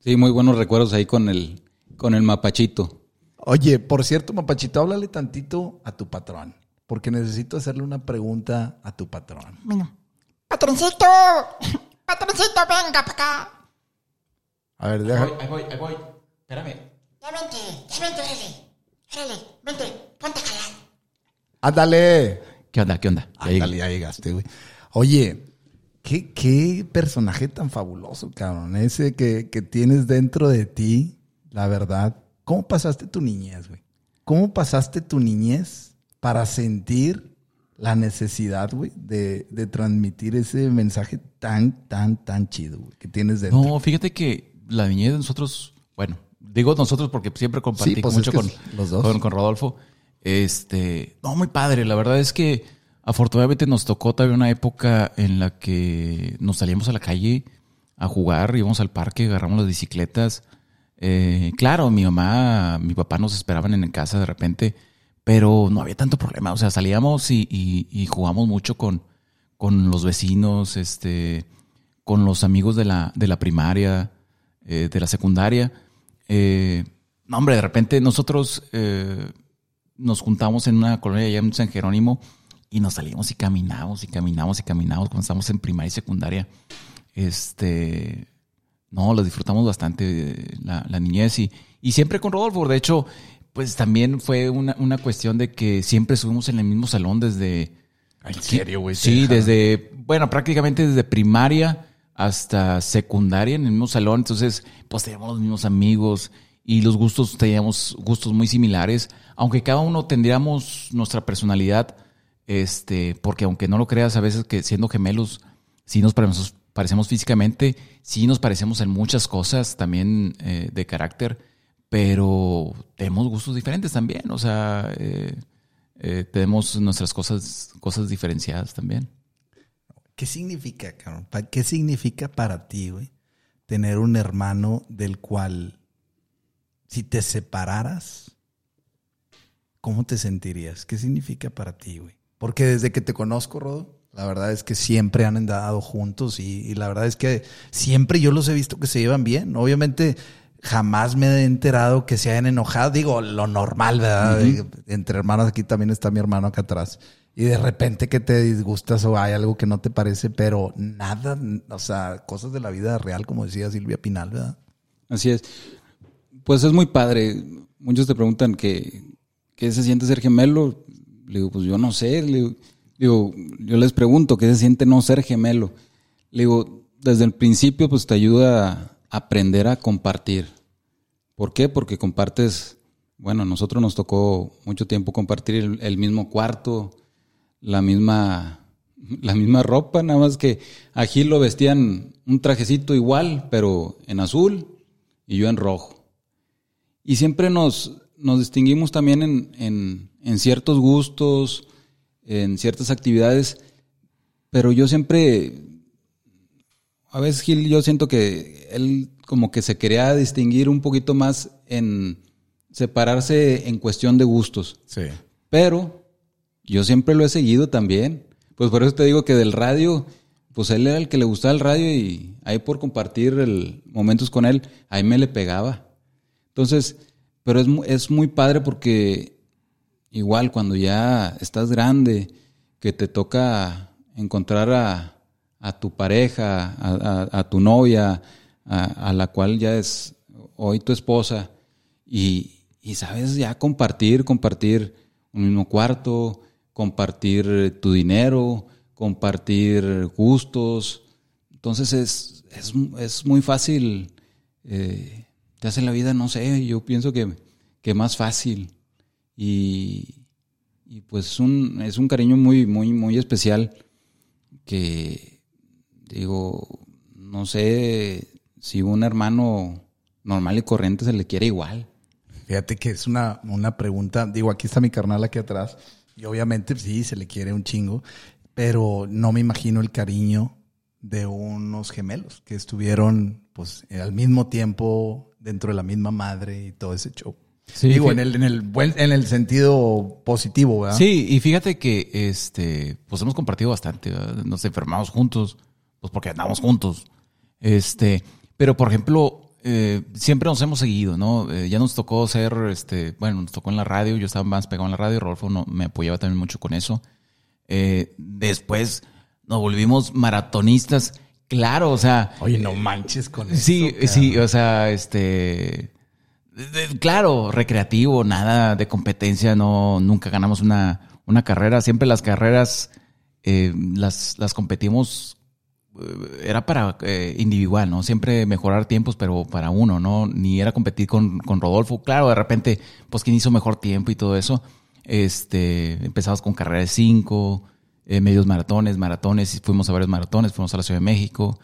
Sí, muy buenos recuerdos ahí con el, con el mapachito. Oye, por cierto, Mapachito, háblale tantito a tu patrón. Porque necesito hacerle una pregunta a tu patrón. Bueno, patroncito, patroncito, venga para acá. A ver, deja. ahí voy, ahí voy. Espérame. Ya vente, ya vente, órale. Órale, vente, ponte a jalar. Ándale. ¿Qué onda? ¿Qué onda? Ya. Ándale, ya llegaste, güey. Oye, ¿qué, qué personaje tan fabuloso, cabrón. Ese que, que tienes dentro de ti, la verdad. ¿Cómo pasaste tu niñez, güey? ¿Cómo pasaste tu niñez para sentir la necesidad, güey, de, de transmitir ese mensaje tan, tan, tan chido, güey, que tienes dentro? No, fíjate que la niñez de nosotros, bueno, digo nosotros porque siempre compartí Sí, pues mucho con, los dos. con, con Rodolfo. Este, no, muy padre. La verdad es que afortunadamente nos tocó todavía una época en la que nos salíamos a la calle a jugar, íbamos al parque, agarramos las bicicletas. Eh, claro, mi mamá, mi papá nos esperaban en casa de repente, pero no había tanto problema. O sea, salíamos y, y, y jugamos mucho con, con los vecinos, este, con los amigos de la, de la primaria, eh, de la secundaria. Eh, no, hombre, de repente nosotros eh, nos juntamos en una colonia allá en San Jerónimo y nos salíamos y caminamos y caminamos y caminamos cuando estábamos en primaria y secundaria. Este, no, lo disfrutamos bastante la, la niñez y, y siempre con Rodolfo. De hecho, pues también fue una, una cuestión de que siempre estuvimos en el mismo salón desde... ¿En serio, güey? Sí, desde, bueno, prácticamente desde primaria hasta secundaria en el mismo salón. Entonces, pues teníamos los mismos amigos y los gustos, teníamos gustos muy similares, aunque cada uno tendríamos nuestra personalidad, este, porque aunque no lo creas, a veces que siendo gemelos, sí nos parecemos, físicamente, sí nos parecemos en muchas cosas también eh, de carácter, pero tenemos gustos diferentes también, o sea, eh, eh, tenemos nuestras cosas, cosas diferenciadas también. ¿Qué significa, cabrón? ¿Qué significa para ti, güey, tener un hermano del cual, si te separaras, ¿cómo te sentirías? ¿Qué significa para ti, güey? Porque desde que te conozco, Rodo, La verdad es que siempre han andado juntos y, y la verdad es que siempre yo los he visto que se llevan bien. Obviamente jamás me he enterado que se hayan enojado. Digo, lo normal, ¿verdad? Entre hermanos, aquí también está mi hermano acá atrás. Y de repente que te disgustas o hay algo que no te parece, pero nada, o sea, cosas de la vida real, como decía Silvia Pinal, ¿verdad? Así es. Pues es muy padre. Muchos te preguntan que, qué se siente ser gemelo. Le digo, pues yo no sé. Le digo, digo, yo les pregunto qué se siente no ser gemelo. Le digo, desde el principio pues te ayuda a aprender a compartir. ¿Por qué? Porque compartes, bueno, nosotros nos tocó mucho tiempo compartir el, el mismo cuarto, la misma, la misma ropa, nada más que a Gil lo vestían un trajecito igual, pero en azul y yo en rojo. Y siempre nos, nos distinguimos también en, en, en ciertos gustos, en ciertas actividades, pero yo siempre, a veces Gil, yo siento que él como que se quería distinguir un poquito más en separarse en cuestión de gustos. Sí. Pero yo siempre lo he seguido también. Pues por eso te digo que del radio, pues él era el que le gustaba el radio y ahí por compartir el, momentos con él, ahí me le pegaba. Entonces, pero es, es muy padre porque igual cuando ya estás grande, que te toca encontrar a, a tu pareja, a, tu novia, a, la cual ya es hoy tu esposa, y, y sabes ya compartir, compartir un mismo cuarto, compartir tu dinero, compartir gustos. Entonces es, es, es muy fácil, eh, te hace la vida, no sé, yo pienso que, que más fácil. Y, y pues es un, es un cariño muy, muy, muy especial que, digo, no sé si un hermano normal y corriente se le quiere igual. Fíjate que es una, una pregunta. Digo, aquí está mi carnal aquí atrás. Y obviamente sí, se le quiere un chingo. Pero no me imagino el cariño de unos gemelos que estuvieron pues al mismo tiempo dentro de la misma madre y todo ese show. Sí, Digo, en el, en el buen, en el sentido positivo, ¿verdad? Sí, y fíjate que este, pues hemos compartido bastante, ¿verdad? nos enfermamos juntos, pues porque andamos juntos. Este, pero por ejemplo, eh, siempre nos hemos seguido, ¿no? Eh, ya nos tocó ser, este, bueno, nos tocó en la radio, yo estaba más pegado en la radio, Rodolfo no, me apoyaba también mucho con eso. Eh, después nos volvimos maratonistas, claro, o sea, Oye, no manches con eso. Sí, sí, o sea, este. Claro, recreativo, nada de competencia, no, nunca ganamos una, una carrera. Siempre las carreras eh, las, las competimos. eh, Era para eh, individual, ¿no? Siempre mejorar tiempos, pero para uno, ¿no? Ni era competir con, con Rodolfo. Claro, de repente, pues quién hizo mejor tiempo y todo eso. Este, empezamos con carreras de cinco, medios maratones, maratones, y fuimos a varios maratones, fuimos a la Ciudad de México,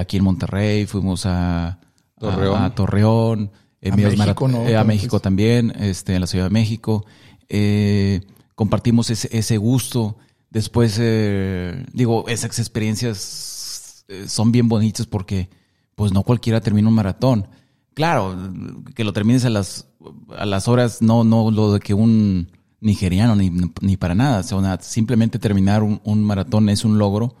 aquí en Monterrey, fuimos a Torreón. a, a Torreón, A medios México, marat- ¿no? eh, a Entonces- México también, este, en la Ciudad de México. Eh, compartimos ese, ese gusto. Después, eh, digo, esas experiencias eh, son bien bonitas porque, pues, no cualquiera termina un maratón. Claro, que lo termines a las, a las horas, no, no lo de que un nigeriano, ni, ni para nada. O sea, simplemente terminar un, un maratón es un logro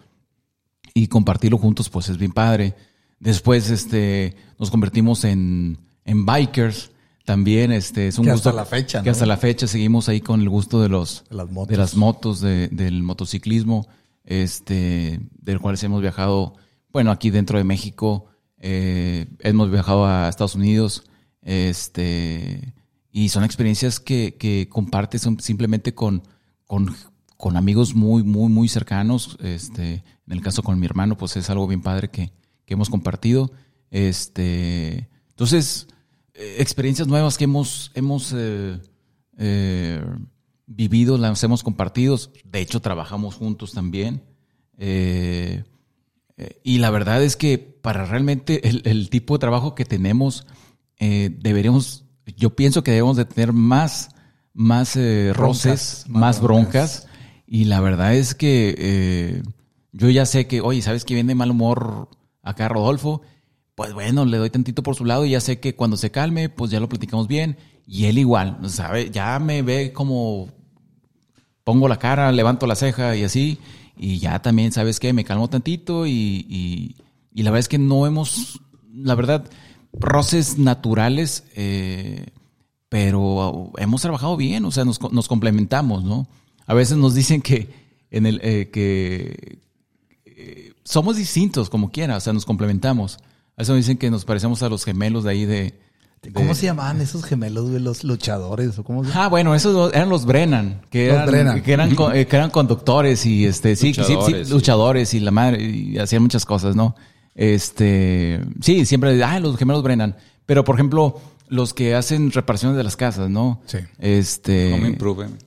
y compartirlo juntos pues es bien padre. Después este nos convertimos en, en bikers también este es un Que gusto hasta la fecha, que ¿no? hasta la fecha seguimos ahí con el gusto de los De las motos. de las motos de- del motociclismo este del cual hemos viajado bueno aquí dentro de México eh, hemos viajado a Estados Unidos este y son experiencias que, que compartes simplemente con, con, con amigos muy, muy, muy cercanos. Este, en el caso con mi hermano, pues es algo bien padre que, que hemos compartido. Este, entonces, experiencias nuevas que hemos, hemos eh, eh, vivido, las hemos compartido. De hecho, trabajamos juntos también. Eh, eh, y la verdad es que para realmente el, el tipo de trabajo que tenemos, eh, deberíamos, yo pienso que debemos de tener más, más eh, roces, más más, broncas. broncas. Y la verdad es que eh, yo ya sé que, oye, ¿sabes que viene de mal humor acá Rodolfo? Pues bueno, le doy tantito por su lado y ya sé que cuando se calme, pues ya lo platicamos bien. Y él igual, ¿sabe? Ya me ve como pongo la cara, levanto la ceja y así. y ya también, ¿sabes qué? Me calmo tantito y, y, la verdad es que no hemos, la verdad, roces naturales, eh, pero hemos trabajado bien, o sea, nos, nos complementamos, ¿no? A veces nos dicen que en el eh, que eh, somos distintos como quiera, o sea, nos complementamos. A eso dicen que nos parecemos a los gemelos de ahí de, ¿Cómo se llamaban esos gemelos, güey? Los luchadores o cómo se Ah, bueno, esos eran los Brennan, que Los eran, Brennan. Que, eran, co- eh, que eran conductores y este, sí, sí, sí, Luchadores, sí. luchadores y la madre, y hacían muchas cosas, ¿no? Este, sí, siempre, ah, los gemelos Brennan. Pero, por ejemplo, los que hacen reparaciones de las casas, ¿no? Sí. Este. Home Improvement.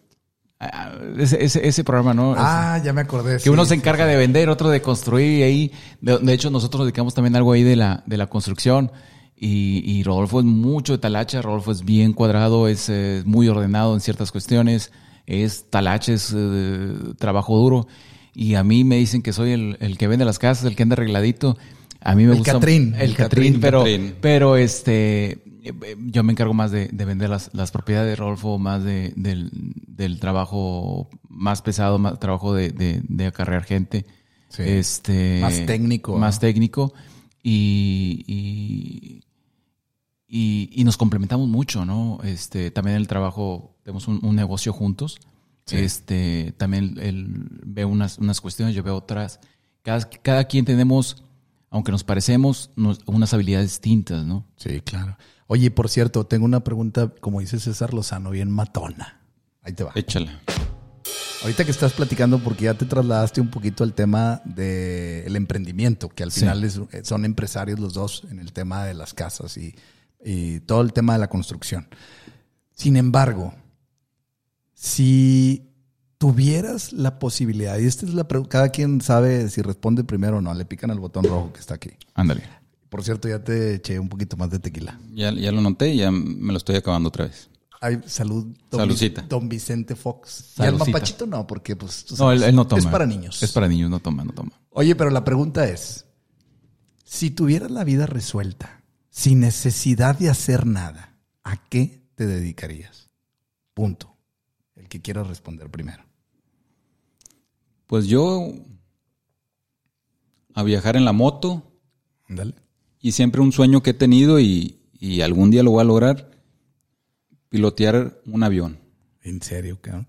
Ah, Ese, ese, ese programa, ¿no? Ah, ya me acordé. que sí, uno se sí, encarga de vender, otro de construir y ahí. De, de hecho, nosotros dedicamos también algo ahí de la, de la construcción. Y, y Rodolfo es mucho de talacha, Rodolfo es bien cuadrado, es eh, muy ordenado en ciertas cuestiones, es talacha, es eh, trabajo duro. Y a mí me dicen que soy el, el que vende las casas, el que anda arregladito. A mí me El gusta. Catrín, El, el Catrín, Catrín, pero, Catrín. pero este, yo me encargo más de, de vender las, las propiedades de Rodolfo, más de, del, del trabajo más pesado, más trabajo de, acarrear gente. Sí. Este, Más técnico, Más ¿no? técnico. Y, y, y, y nos complementamos mucho, ¿no? Este, también el trabajo, tenemos un, un negocio juntos. Este, también él ve unas, unas cuestiones, yo veo otras. Cada, cada quien tenemos, aunque nos parecemos, nos- unas habilidades distintas, ¿no? Sí, claro. Oye, por cierto, tengo una pregunta, como dice César Lozano, bien matona. Ahí te va. Échala. Ahorita que estás platicando, porque ya te trasladaste un poquito al tema del emprendimiento, que al Sí. final es- son empresarios los dos en el tema de las casas y, y todo el tema de la construcción. Sin embargo, si tuvieras la posibilidad, y esta es la pregunta, cada quien sabe si responde primero o no, le pican al botón rojo que está aquí. Ándale. Por cierto, ya te eché un poquito más de tequila. Ya, ya lo noté y ya me lo estoy acabando otra vez. Ay, salud, don, Saludcita. Vic- don Vicente Fox. Y al mapachito no, porque pues... tú No, él, sabes, él no toma. Es para niños. Es para niños, no toma, no toma. Oye, pero la pregunta es, si tuvieras la vida resuelta, sin necesidad de hacer nada, ¿a qué te dedicarías? Punto. El que quiera responder primero. Pues yo a viajar en la moto Ándale. y siempre un sueño que he tenido y, y algún día lo voy a lograr, pilotear un avión. En serio, cabrón.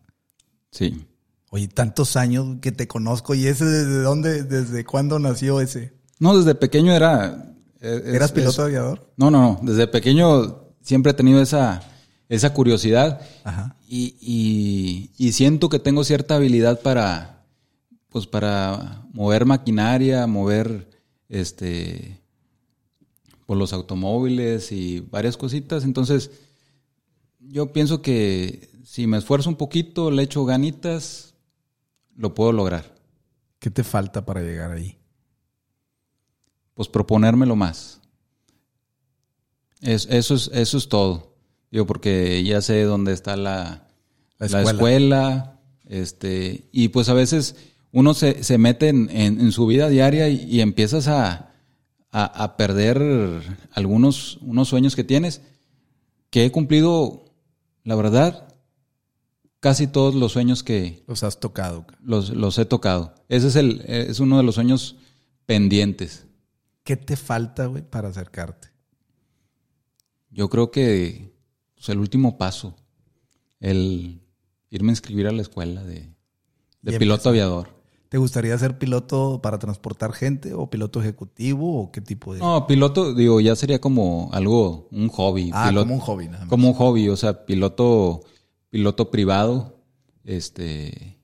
Sí. Oye, tantos años que te conozco y ese desde dónde, desde cuándo nació ese. No, desde pequeño era... es- ¿Eras es- piloto aviador? No, no, no. Desde pequeño siempre he tenido esa, esa curiosidad Ajá. y, y- y siento que tengo cierta habilidad para, pues para mover maquinaria, mover este, por los automóviles y varias cositas. Entonces, yo pienso que si me esfuerzo un poquito, le echo ganitas, lo puedo lograr. ¿Qué te falta para llegar ahí? pues proponérmelo más. Es- eso, es, eso es todo. Digo, porque ya sé dónde está la, La la escuela. escuela. este, y pues a veces uno se, se mete en, en- en su vida diaria y, y empiezas a, a, a perder algunos unos sueños que tienes, que he cumplido, la verdad, casi todos los sueños que Los has tocado. los, los he tocado. Ese es, el, es uno de los sueños pendientes. ¿Qué te falta, güey, para acercarte? Yo creo que pues, el último paso, el irme a inscribir a la escuela de, de piloto aviador. ¿Te gustaría ser piloto para transportar gente o piloto ejecutivo o qué tipo de...? No, piloto, digo, ya sería como algo, un hobby. ah, Piloto- como un hobby nada más. como un hobby, o sea, piloto, piloto privado, este,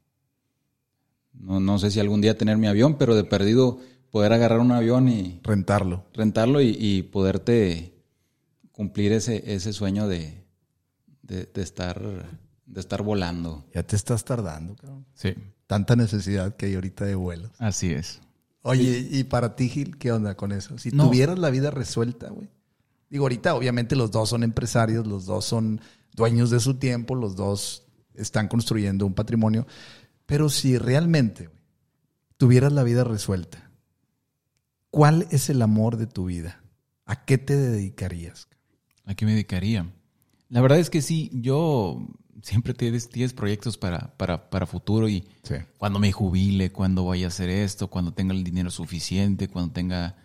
no, no sé si algún día tener mi avión, pero de perdido poder agarrar un avión y Rentarlo. rentarlo y, y poderte cumplir ese, ese sueño de, de, de estar, de estar volando. Ya te estás tardando, cabrón. Sí, Tanta necesidad que hay ahorita de vuelos. así es. Oye, y para ti, Gil, ¿qué onda con eso? Si No. tuvieras la vida resuelta, güey. Digo, ahorita obviamente los dos son empresarios, los dos son dueños de su tiempo, los dos están construyendo un patrimonio. Pero si realmente tuvieras la vida resuelta, ¿cuál es el amor de tu vida? ¿A qué te dedicarías? ¿A qué me dedicaría? La verdad es que sí, yo siempre tienes, tienes proyectos para, para, para futuro y Sí. cuando me jubile, cuando vaya a hacer esto, cuando tenga el dinero suficiente, cuando tenga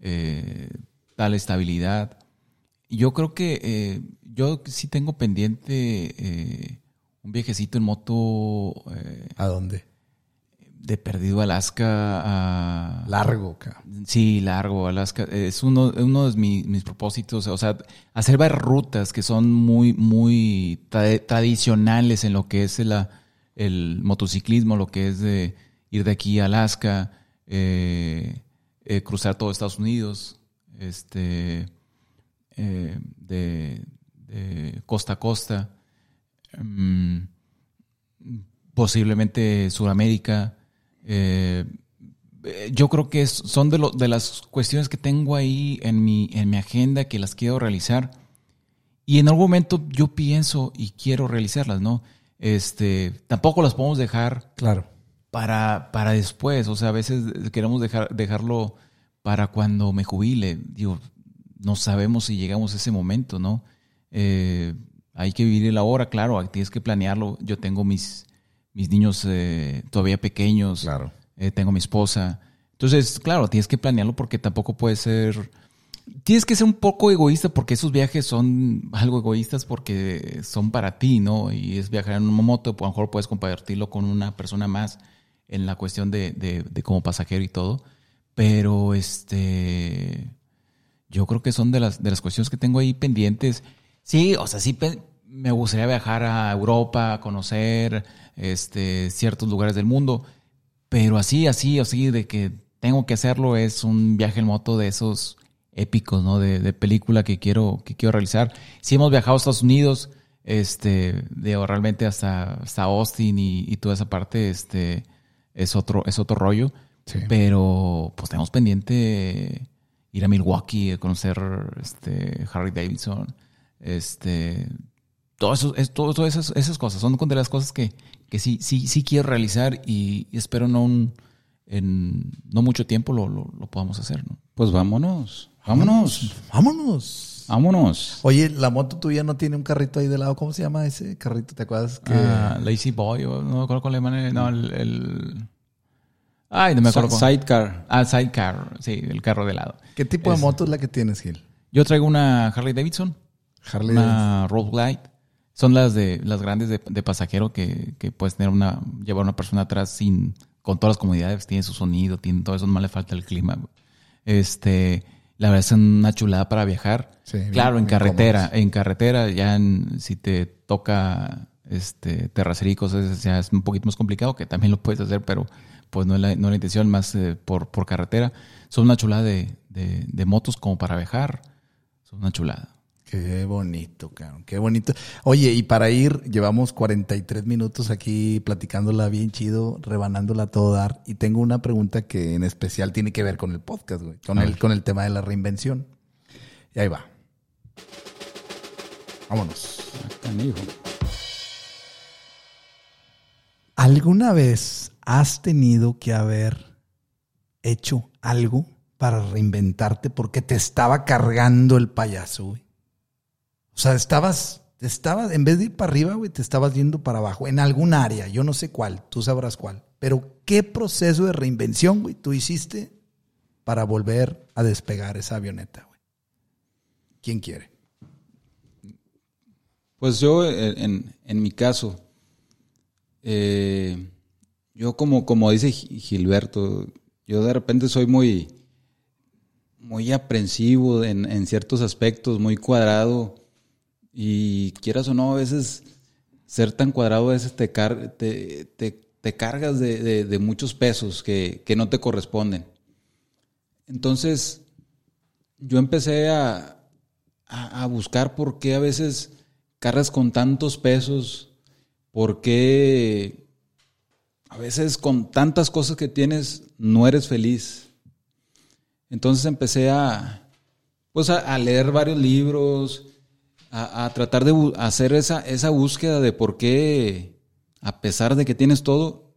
eh, tal estabilidad. Yo creo que eh, yo sí tengo pendiente eh, un viajecito en moto ¿A dónde? De perdido Alaska a... Largo. Sí, largo, Alaska. Es uno, uno de mis, mis propósitos. O sea, hacer varias rutas que son muy, muy tra- tradicionales en lo que es la- el motociclismo, lo que es de ir de aquí a Alaska, eh, eh, cruzar todo Estados Unidos, este, eh, de, de costa a costa, mm, posiblemente Sudamérica. Eh, eh, yo creo que son de, lo- de las cuestiones que tengo ahí en mi, en mi agenda que las quiero realizar. Y en algún momento yo pienso y quiero realizarlas, ¿no? Este, tampoco las podemos dejar Claro. para, para después. O sea, a veces queremos dejar, dejarlo para cuando me jubile. Digo, no sabemos si llegamos a ese momento, ¿no? Eh, hay que vivir el ahora, claro, tienes que planearlo. Yo tengo mis, mis niños eh, todavía pequeños. Claro. Eh, tengo mi esposa. Entonces, claro, tienes que planearlo porque tampoco puede ser... Tienes que ser un poco egoísta porque esos viajes son algo egoístas porque son para ti, ¿no? Y es viajar en una moto, pues, a lo mejor puedes compartirlo con una persona más en la cuestión de, de, de como pasajero y todo. Pero este yo creo que son de las, de las cuestiones que tengo ahí pendientes. Sí, o sea, sí me gustaría viajar a Europa, a conocer este, ciertos lugares del mundo, pero así, así, así, de que tengo que hacerlo es un viaje en moto de esos épicos, ¿no? De, de película que quiero, que quiero realizar. Sí hemos viajado a Estados Unidos, este, de realmente hasta, hasta Austin y, y toda esa parte, este, es otro, es otro rollo. Sí. Pero pues tenemos pendiente ir a Milwaukee, a conocer este Harry Davidson, este todo eso, es, todo, todas esas, esas cosas son de las cosas que, que sí, sí, sí quiero realizar y, y espero no un- en no mucho tiempo lo, lo, lo podamos hacer, ¿no? Pues vámonos. Vámonos. Vámonos. Vámonos. Oye, la moto tuya no tiene un carrito ahí de lado. ¿Cómo se llama ese carrito? ¿Te acuerdas? Que... Ah, Lazy Boy, o no me acuerdo cuál le llaman, no, el, el- Ay, no me acuerdo. Sidecar. Ah, sidecar, sí, el carro de lado. ¿Qué tipo de Es- moto es la que tienes, Gil? Yo traigo una Harley Davidson, Harley una Road Glide. Son las de las grandes de, de pasajero que, que puedes tener una llevar una persona atrás sin con todas las comodidades, tiene su sonido, tiene todo eso, no le falta el clima. Este, la verdad es una chulada para viajar. Sí, bien- claro, en carretera, cómodos. en carretera ya en- si te toca este cosas esas, ya es un poquito más complicado, que también lo puedes hacer, pero pues no es la, no es la intención, más eh, por, por carretera. Son una chulada de, de, de motos como para viajar. Son una chulada. Qué bonito, cabrón. Qué bonito. Oye, y para ir, llevamos 43 minutos aquí platicándola bien chido, rebanándola a todo dar. Y tengo una pregunta que en especial tiene que ver con el podcast, güey. Con, el, con el tema de la reinvención. Y ahí va. Vámonos. Ah, canijo. ¿Alguna vez has tenido que haber hecho algo para reinventarte porque te estaba cargando el payaso, güey? O sea, estabas, estabas, en vez de ir para arriba, güey, te estabas yendo para abajo, en algún área, yo no sé cuál, tú sabrás cuál. Pero, ¿qué proceso de reinvención, güey, tú hiciste para volver a despegar esa avioneta, güey? ¿Quién quiere? Pues yo, en, en- en mi caso, eh, yo como, como dice Gi- Gilberto, yo de repente soy muy, muy aprensivo en, en ciertos aspectos, muy cuadrado, y quieras o no, a veces ser tan cuadrado a veces te, car- te, te- cargas de, de- muchos pesos que, que no te corresponden. Entonces, yo empecé a, a, buscar por qué a veces cargas con tantos pesos, por qué a veces con tantas cosas que tienes no eres feliz. Entonces empecé a, pues a leer varios libros, a, a tratar de hacer esa, esa búsqueda de por qué, a pesar de que tienes todo,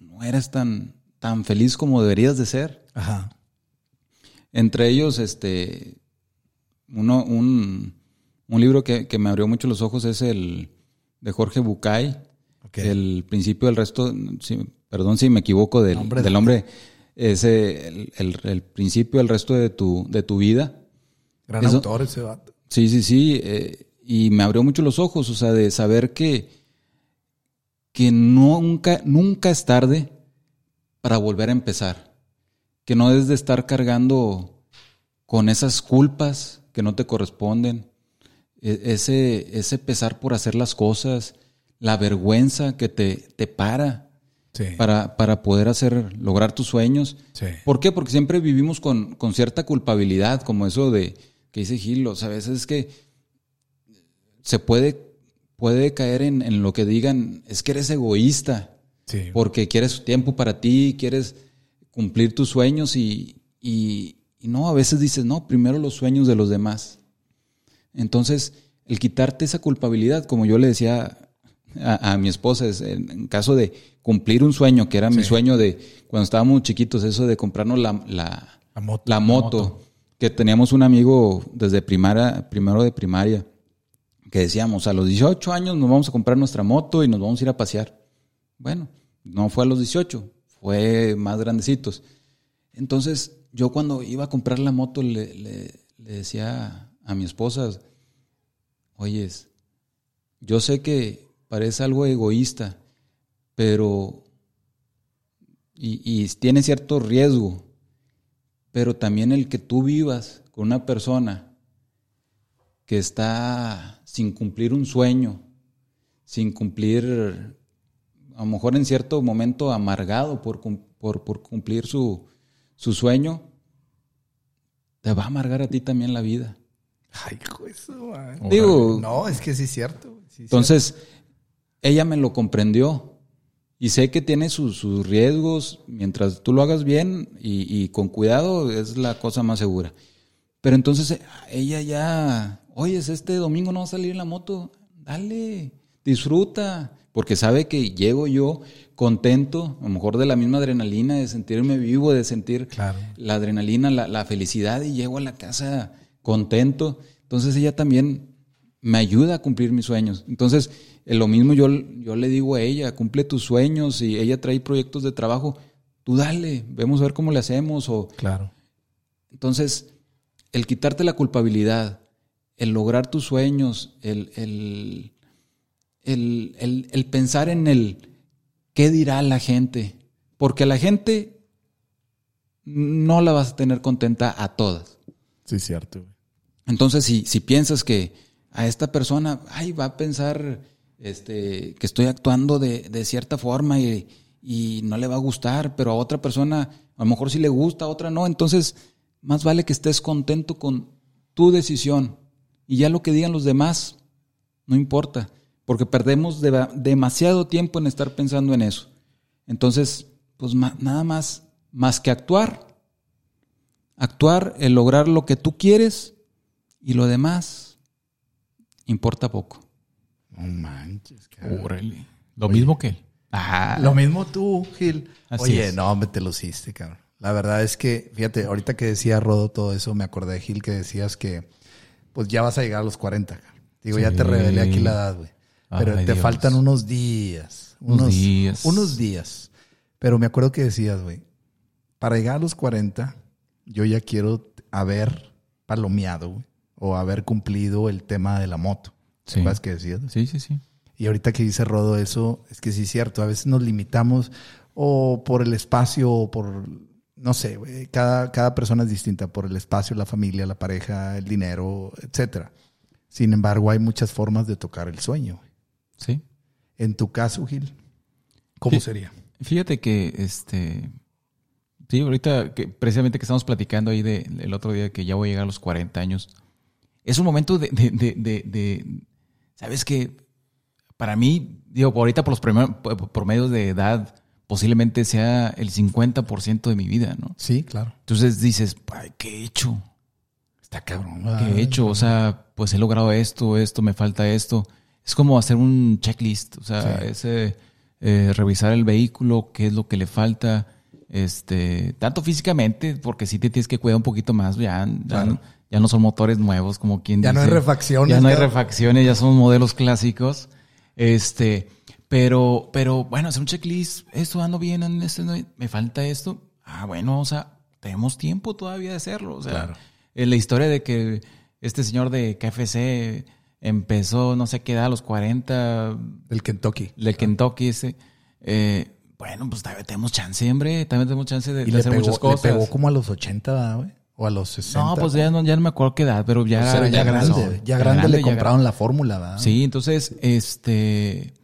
no eres tan, tan feliz como deberías de ser. Ajá. Entre ellos, este, uno, un, un libro que, que me abrió mucho los ojos es el de Jorge Bucay. El principio del resto, perdón si me equivoco del del hombre, ese, el, el- el principio del resto de tu, de tu vida. Gran autor ese vato. Sí, sí, sí. eh, y me abrió mucho los ojos, o sea, de saber que, que nunca, nunca es tarde para volver a empezar. Que no es de estar cargando con esas culpas que no te corresponden. e- Ese, ese pesar por hacer las cosas, la vergüenza que te, te para Sí. para, para poder hacer, lograr tus sueños. Sí. ¿Por qué? Porque siempre vivimos con, con cierta culpabilidad, como eso de que dice Gil, o sea, a veces es que se puede, puede caer en, en lo que digan, es que eres egoísta, Sí. porque quieres tiempo para ti, quieres cumplir tus sueños y, y, y no, a veces dices, no, primero los sueños de los demás. Entonces, el quitarte esa culpabilidad, como yo le decía a, a mi esposa, es en, en caso de cumplir un sueño, que era mi sueño de cuando estábamos chiquitos, eso de comprarnos la, la, La moto. la moto, que teníamos un amigo desde primaria, primero de primaria, que decíamos, a los 18 años nos vamos a comprar nuestra moto y nos vamos a ir a pasear. Bueno, no fue a los 18, fue más grandecitos. Entonces, yo cuando iba a comprar la moto le, le- decía a mi esposa, oyes, yo sé que parece algo egoísta, pero... Y tiene cierto riesgo, pero también el que tú vivas con una persona que está sin cumplir un sueño, sin cumplir, a lo mejor en cierto momento amargado por, cum- por, por cumplir su, su sueño, te va a amargar a ti también la vida. Ay, madre. Digo, No, es que sí es cierto. sí entonces, ella me lo comprendió y sé que tiene sus, sus riesgos, mientras tú lo hagas bien y, y con cuidado es la cosa más segura. Pero entonces eh, ella ya, oye, este domingo no va a salir en la moto, dale, disfruta, porque sabe que llego yo contento, a lo mejor de la misma adrenalina, de sentirme vivo, de sentir Claro. la adrenalina, la, la felicidad y llego a la casa contento. Entonces ella también me ayuda a cumplir mis sueños. Entonces, lo mismo yo, yo le digo a ella, cumple tus sueños y ella trae proyectos de trabajo, tú dale, vemos a ver cómo le hacemos o Claro. entonces, el quitarte la culpabilidad, el lograr tus sueños, el, el, el, el- pensar en el qué dirá la gente, porque a la gente no la vas a tener contenta a todas. Sí, cierto. Entonces, si, si piensas que a esta persona, ay, va a pensar este, que estoy actuando de, cierta forma y, no le va a gustar, pero a otra persona a lo mejor sí le gusta, a otra no, entonces más vale que estés contento con tu decisión y ya lo que digan los demás, no importa, porque perdemos de- demasiado tiempo en estar pensando en eso. Entonces, pues nada más, más que actuar, actuar, el lograr lo que tú quieres y lo demás importa poco. No manches, cabrón. Órale. Lo mismo que él. Ah, Lo mismo tú, Gil. Así Oye, es. no, hombre, te lo hiciste, cabrón. La verdad es que, fíjate, ahorita que decía Rodo todo eso, me acordé de Gil que decías que, pues ya vas a llegar a los 40, cabrón. Digo, ya te revelé aquí la edad, güey. Pero Ay, te Dios. faltan unos días. Unos Unos, días. Unos días. Pero me acuerdo que decías, güey, para llegar a los 40, yo ya quiero haber palomeado, güey, o haber cumplido el tema de la moto. Sí. ¿Sabes qué decías? sí, sí, sí. Y ahorita que dice Rodo eso, es que sí es cierto. A veces nos limitamos o por el espacio o por, no sé, cada, cada persona es distinta, por el espacio, la familia, la pareja, el dinero, etcétera. Sin embargo, hay muchas formas de tocar el sueño. Sí. En tu caso, Gil, ¿cómo Sí. sería? Fíjate que este. Sí, ahorita que precisamente que estamos platicando ahí de, el otro día que ya voy a llegar a los 40 años. Es un momento de- ¿Sabes que Para mí, digo, ahorita por los promedios de edad, posiblemente sea el 50% de mi vida, ¿no? Sí, claro. Entonces dices, "Ay, ¿qué he hecho? Está cabrón. ¿Qué he hecho? O sea, pues he logrado esto, esto, me falta esto. Es como hacer un checklist, o sea, Sí. ese eh, revisar el vehículo, qué es lo que le falta, este, tanto físicamente, porque sí te tienes que cuidar un poquito más, ya, ya, Claro. Ya no son motores nuevos, como quien Ya no dice. hay refacciones, Ya no hay refacciones, ya son modelos clásicos. Este, pero, pero bueno, hacer un checklist, esto ando bien, no- me falta esto. Ah, bueno, o sea, tenemos tiempo todavía de hacerlo. O sea, Claro. en la historia de que este señor de KFC empezó, no sé qué edad, a los 40, Del Kentucky. del Kentucky ese. eh, bueno, pues todavía tenemos chance, hombre. También tenemos chance de, Y de le hacer pegó, muchas le cosas. pegó como a los 80, ¿verdad, güey. O a los 60. no, pues ya no, ya no me acuerdo qué edad, pero ya, O sea, ya, grande. ya grande le compraron la fórmula, ¿verdad? Sí, entonces, este,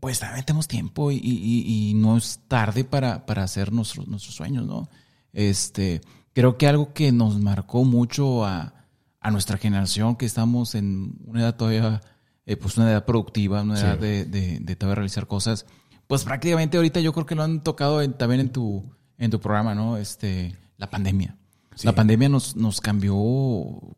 pues también tenemos tiempo y, y- y no es tarde para, para hacer nuestros, nuestros sueños, ¿no? Este, creo que algo que nos marcó mucho a, a nuestra generación, que estamos en una edad todavía, eh, pues una edad productiva, una edad de, de, de todavía realizar cosas, pues prácticamente ahorita yo creo que lo han tocado en- también en tu, en tu programa, ¿no? Este, la pandemia. La pandemia nos, nos cambió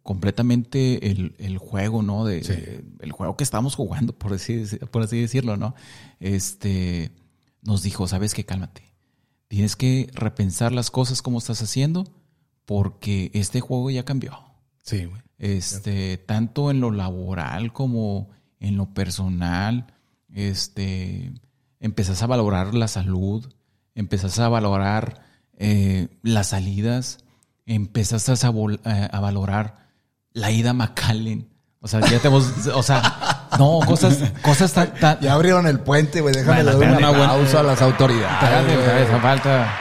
completamente el, el juego, ¿no? De, de- el juego que estábamos jugando, por así, por así decirlo, ¿no? Este, nos dijo, sabes qué, cálmate. Tienes que repensar las cosas como estás haciendo porque este juego ya cambió. Sí, güey. Este, tanto en lo laboral como en lo personal, este, empezás a valorar la salud, empezás a valorar eh, las salidas, empezás a, vol- a- valorar la ida a McAllen. O sea, ya tenemos, o sea, no, cosas, cosas tan, tan- Ya abrieron el puente, güey. Déjame Bueno, dar un espérate, aplauso a las autoridades. Espérate, falta.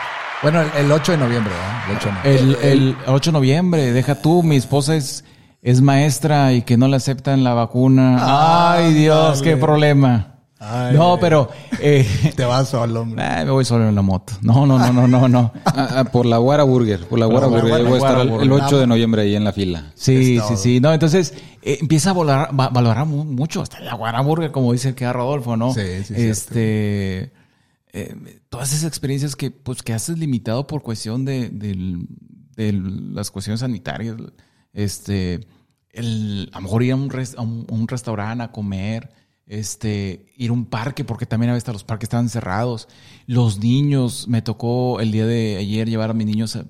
Bueno, el, el 8 de noviembre, ¿verdad? El 8 de noviembre. El, el 8 de noviembre, deja tú, mi esposa es, es maestra y que no le aceptan la vacuna. Ay, Dios, qué problema. Ay, no, pero eh, Te vas solo, hombre. me voy solo en la moto. No, no, no, no, no, no. Ah, ah, por la Guara Burger, por la Guara Burger. Guara- voy a estar el, Guara el Burger. 8 de noviembre ahí en la fila. Sí, Es sí, sí. No, entonces eh, empieza a valorar, va- valorar mu- mucho, hasta la Guaraburger, como dice el que Rodolfo, ¿no? Sí, sí, Este, eh, todas esas experiencias que, pues, que haces limitado por cuestión de, de las cuestiones sanitarias. Este, el, a lo mejor ir a un, res- a un, a un restaurante a comer, este, ir a un parque, porque también a veces los parques estaban cerrados. Los niños, me tocó el día de ayer llevar a mis niños a-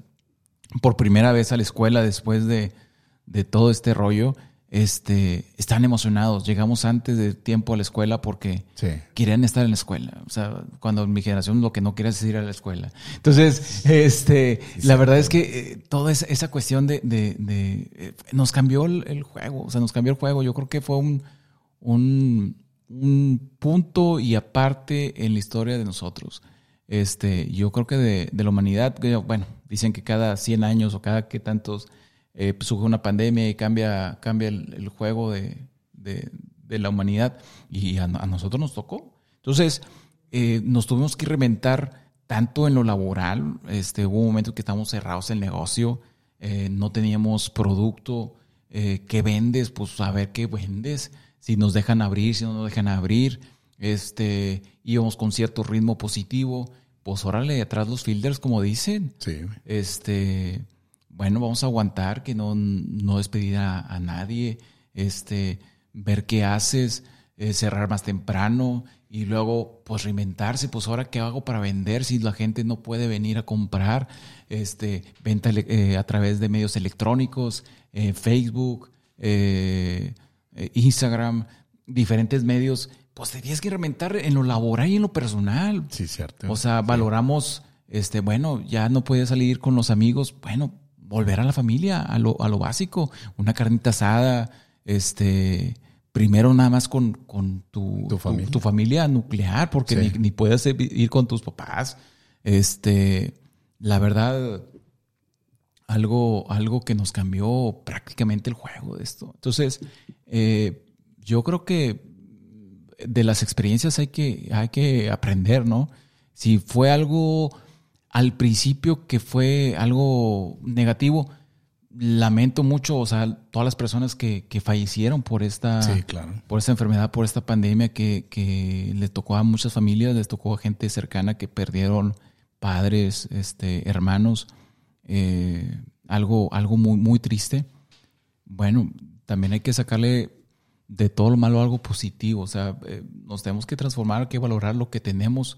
por primera vez a la escuela después de, de todo este rollo, este, están emocionados. Llegamos antes de tiempo a la escuela porque Sí. querían estar en la escuela. O sea, cuando mi generación lo que no querías es ir a la escuela. Entonces, este, la verdad es que eh, toda esa, esa cuestión de, de- de, eh, nos cambió el, el juego. O sea, nos cambió el juego. Yo creo que fue un, un, un punto y aparte en la historia de nosotros. Este, yo creo que de, de la humanidad, bueno, dicen que cada 100 años o cada que tantos eh, pues, surge una pandemia y cambia, cambia el, juego de, de- la humanidad y a, nosotros nos tocó. Entonces, eh, nos tuvimos que reinventar tanto en lo laboral, este, hubo momentos que estábamos cerrados el negocio, eh, no teníamos producto, eh, ¿qué vendes? Pues a ver qué vendes, si nos dejan abrir, si no nos dejan abrir, este, íbamos con cierto ritmo positivo, pues órale, atrás los fielders, como dicen, Sí, este, bueno, vamos a aguantar, que no, no despedir a, a nadie, este, ver qué haces, eh, cerrar más temprano y luego, pues reinventarse, pues ahora qué hago para vender si la gente no puede venir a comprar, este, venta eh, a través de medios electrónicos, eh, Facebook, eh, eh, Instagram, diferentes medios, pues te tienes que reinventar en lo laboral y en lo personal. Sí, cierto. O sea, valoramos, este, bueno, ya no puedes salir con los amigos, bueno, volver a la familia, a lo, a lo básico, una carnita asada, este, primero nada más con, con tu, Tu familia. tu familia nuclear, porque Sí. ni, ni puedes ir con tus papás. Este, la verdad, algo, algo que nos cambió prácticamente el juego de esto. Entonces, eh, yo creo que de las experiencias hay que, hay que aprender, ¿no? Si fue algo al principio que fue algo negativo, lamento mucho, o sea, todas las personas que, que fallecieron por esta, Sí, claro. por esta enfermedad, por esta pandemia que, que le tocó a muchas familias, les tocó a gente cercana que perdieron padres, este, hermanos, eh, algo, algo muy, muy triste. Bueno, también hay que sacarle de todo lo malo algo positivo, o sea, eh, nos tenemos que transformar, hay que valorar lo que tenemos,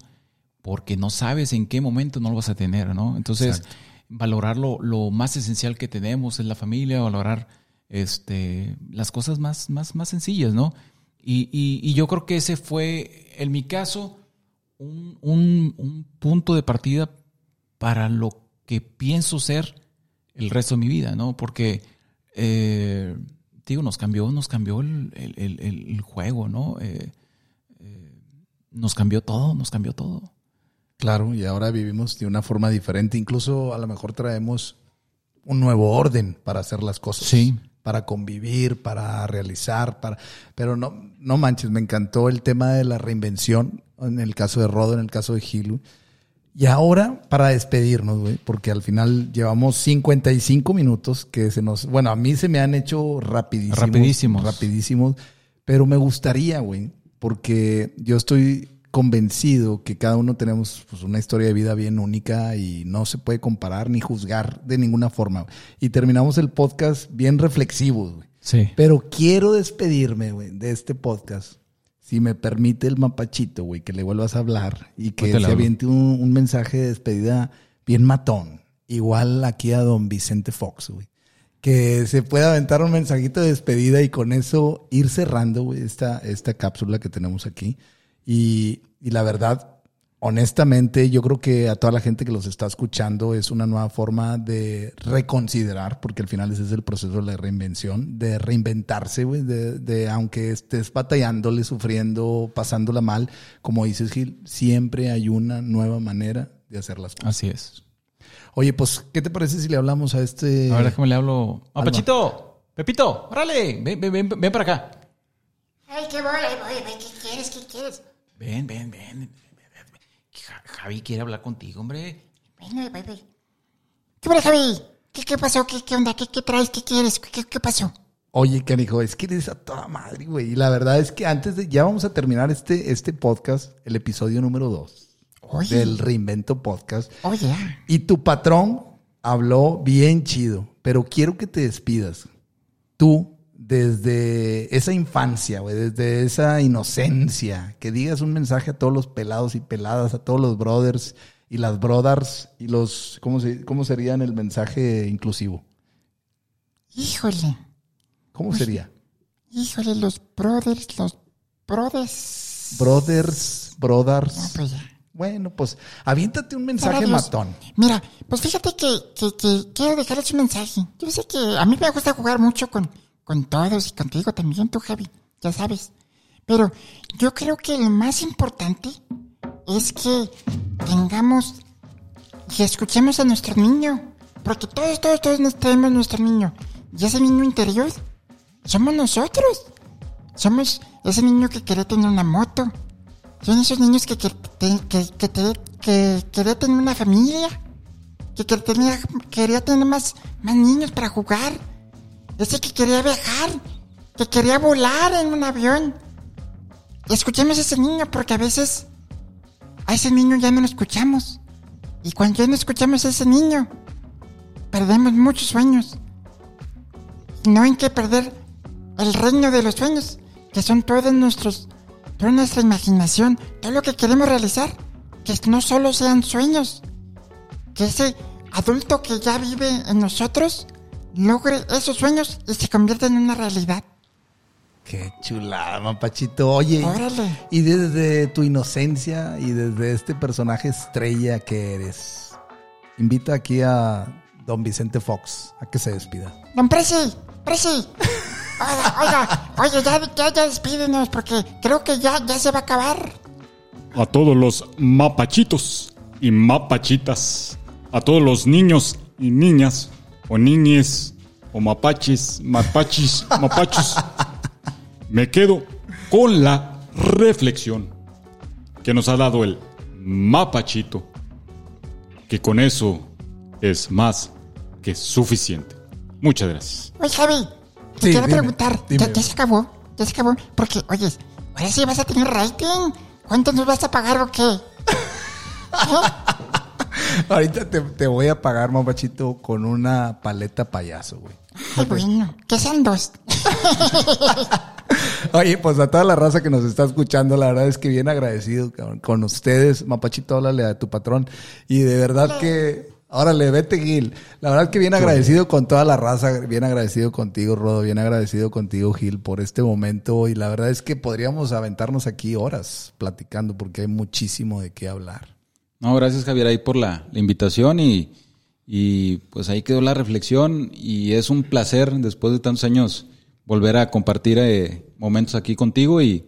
porque no sabes en qué momento no lo vas a tener, ¿no? Entonces, valorar lo, lo más esencial que tenemos es la familia, valorar este, las cosas más, más, más sencillas, ¿no? Y, y- y yo creo que ese fue, en mi caso, un, un- un punto de partida para lo que pienso ser el resto de mi vida, ¿no? Porque, eh, digo, nos cambió, nos cambió el, el- el- juego, ¿no? Eh, eh, nos cambió todo, nos cambió todo. Claro, y ahora vivimos de una forma diferente. Incluso a lo mejor traemos un nuevo orden para hacer las cosas. Sí. Para convivir, para realizar, para. Pero no, no manches, me encantó el tema de la reinvención. En el caso de Rodo, en el caso de Gilu. Y ahora, para despedirnos, güey, porque al final llevamos 55 minutos que se nos. Bueno, a mí se me han hecho rapidísimos. Rapidísimos. Rapidísimos. Pero me gustaría, güey, porque yo estoy convencido que cada uno tenemos pues, una historia de vida bien única y no se puede comparar ni juzgar de ninguna forma. Y terminamos el podcast bien reflexivos, güey. Sí. Pero quiero despedirme, güey, de este podcast. Si me permite el mapachito, güey, que le vuelvas a hablar y que se aviente un, un mensaje de despedida bien matón. Igual aquí a don Vicente Fox, güey. Que se pueda aventar un mensajito de despedida y con eso ir cerrando, güey, esta, esta cápsula que tenemos aquí. Y, y la verdad, honestamente, yo creo que a toda la gente que los está escuchando es una nueva forma de reconsiderar, porque al final ese es el proceso de la reinvención, de reinventarse, güey, de, de aunque estés batallándole, sufriendo, pasándola mal, como dices Gil, siempre hay una nueva manera de hacer las cosas. Así es. Oye, pues, ¿qué te parece si le hablamos a este... A ver, déjame le hablo. Mapachito, Pepito, órale, ven, ven, ven, ven para acá. Ay, qué voy, ay, voy, voy, ¿qué quieres, qué quieres? Ven, ven, ven. Ja- Javi quiere hablar contigo, hombre. Bueno, voy, voy. ¿Qué bueno, Javi? ¿Qué, qué pasó? ¿Qué, qué onda? ¿Qué, qué traes? ¿Qué quieres? ¿Qué, qué pasó? Oye, canijo, es que eres a toda madre, güey. Y la verdad es que antes de... Ya vamos a terminar este, este podcast, el episodio número dos Oye, del Reinvento Podcast. oye, Y tu patrón habló bien chido, pero quiero que te despidas. Tú, desde esa infancia, güey, desde esa inocencia, que digas un mensaje a todos los pelados y peladas, a todos los brothers y las brothers y los, ¿cómo, se, cómo sería en el mensaje inclusivo? híjole, ¿Cómo sería? híjole, los brothers, los brothers. Brothers, No, brothers. pues ya. Bueno, pues aviéntate un mensaje Dios. matón. Mira, pues fíjate que, que, que quiero dejarles un mensaje. Yo sé que a mí me gusta jugar mucho con, con todos y contigo también, tú, Javi, ya sabes. Pero yo creo que lo más importante es que tengamos y escuchemos a nuestro niño. Porque todos, todos, todos tenemos nuestro niño. Y ese niño interior somos nosotros. Somos ese niño que quiere tener una moto. Son esos niños que, que, que, quería tener una familia. Que, que tenía, quería tener más, más niños para jugar. Ese que quería viajar. Que quería volar en un avión. Y escuchemos a ese niño porque a veces a ese niño ya no lo escuchamos. Y cuando ya no escuchamos a ese niño, perdemos muchos sueños. No hay que perder el reino de los sueños, que son todos nuestros, toda nuestra imaginación, todo lo que queremos realizar, que no solo sean sueños, que ese adulto que ya vive en nosotros logre esos sueños y se convierta en una realidad. Qué chulada, mapachito. Oye, Órale. y desde tu inocencia y desde este personaje estrella que eres, invita aquí a don Vicente Fox a que se despida. Don Presi, Presi. Oiga, oiga, oye, ya, ya, ya despídenos porque creo que ya, ya se va a acabar. A todos los mapachitos y mapachitas. A todos los niños y niñas. O niñes. O mapaches. Mapachis. Mapachos. Me quedo con la reflexión que nos ha dado el mapachito. Que con eso es más que suficiente. Muchas gracias. Oye, Javi, te Sí, quiero dime, preguntar, dime. ¿ya, ya se acabó? ¿Ya se acabó? Porque, oye, ahora sí vas a tener rating. ¿Cuánto nos vas a pagar o qué? Ahorita te, te voy a pagar, mapachito, con una paleta payaso, güey. Ay, bueno, que sean dos. Oye, pues a toda la raza que nos está escuchando, la verdad es que bien agradecido cabrón, con ustedes. Mapachito, háblale a tu patrón. Y de verdad que Órale, vete, Gil. La verdad es que bien agradecido con toda la raza, bien agradecido contigo, Rodo, bien agradecido contigo, Gil, por este momento. Y la verdad es que podríamos aventarnos aquí horas platicando porque hay muchísimo de qué hablar. No, gracias Javier ahí por la, la invitación y, y pues ahí quedó la reflexión y es un placer después de tantos años volver a compartir eh, momentos aquí contigo y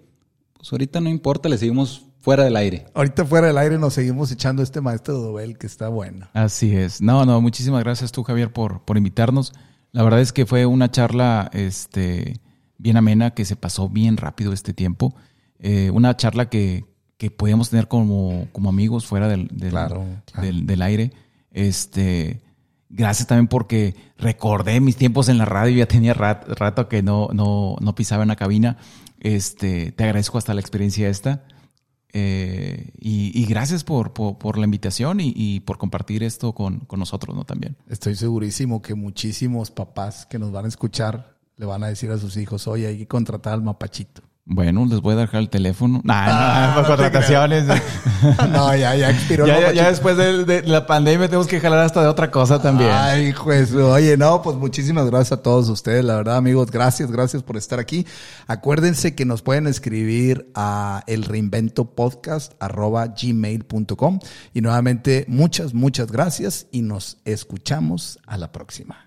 pues ahorita no importa, le seguimos fuera del aire. Ahorita fuera del aire nos seguimos echando este maestro Dobel que está bueno. Así es. No, no, muchísimas gracias tú, Javier, por, por invitarnos. La verdad es que fue una charla este, bien amena, que se pasó bien rápido este tiempo. Eh, una charla que, que podíamos tener como, como amigos fuera del, del, Claro, claro. del, del aire. Este, gracias también porque recordé mis tiempos en la radio, ya tenía rat- rato que no, no, no pisaba en la cabina. Este, te agradezco hasta la experiencia esta. Eh, y, y gracias por, por, por la invitación y, y por compartir esto con, con nosotros, ¿no? También. Estoy segurísimo que muchísimos papás que nos van a escuchar le van a decir a sus hijos, oye, hay que contratar al mapachito. Bueno, les voy a dejar el teléfono. Nah, Ah, no, no contrataciones. no, ya, ya expiró ya, ya, ya después de, de la pandemia tenemos que jalar hasta de otra cosa también. Ay, pues, oye, no, pues muchísimas gracias a todos ustedes. La verdad, amigos, gracias, gracias por estar aquí. Acuérdense que nos pueden escribir a el reinvento podcast gmail.com. Y nuevamente, muchas, muchas gracias y nos escuchamos a la próxima.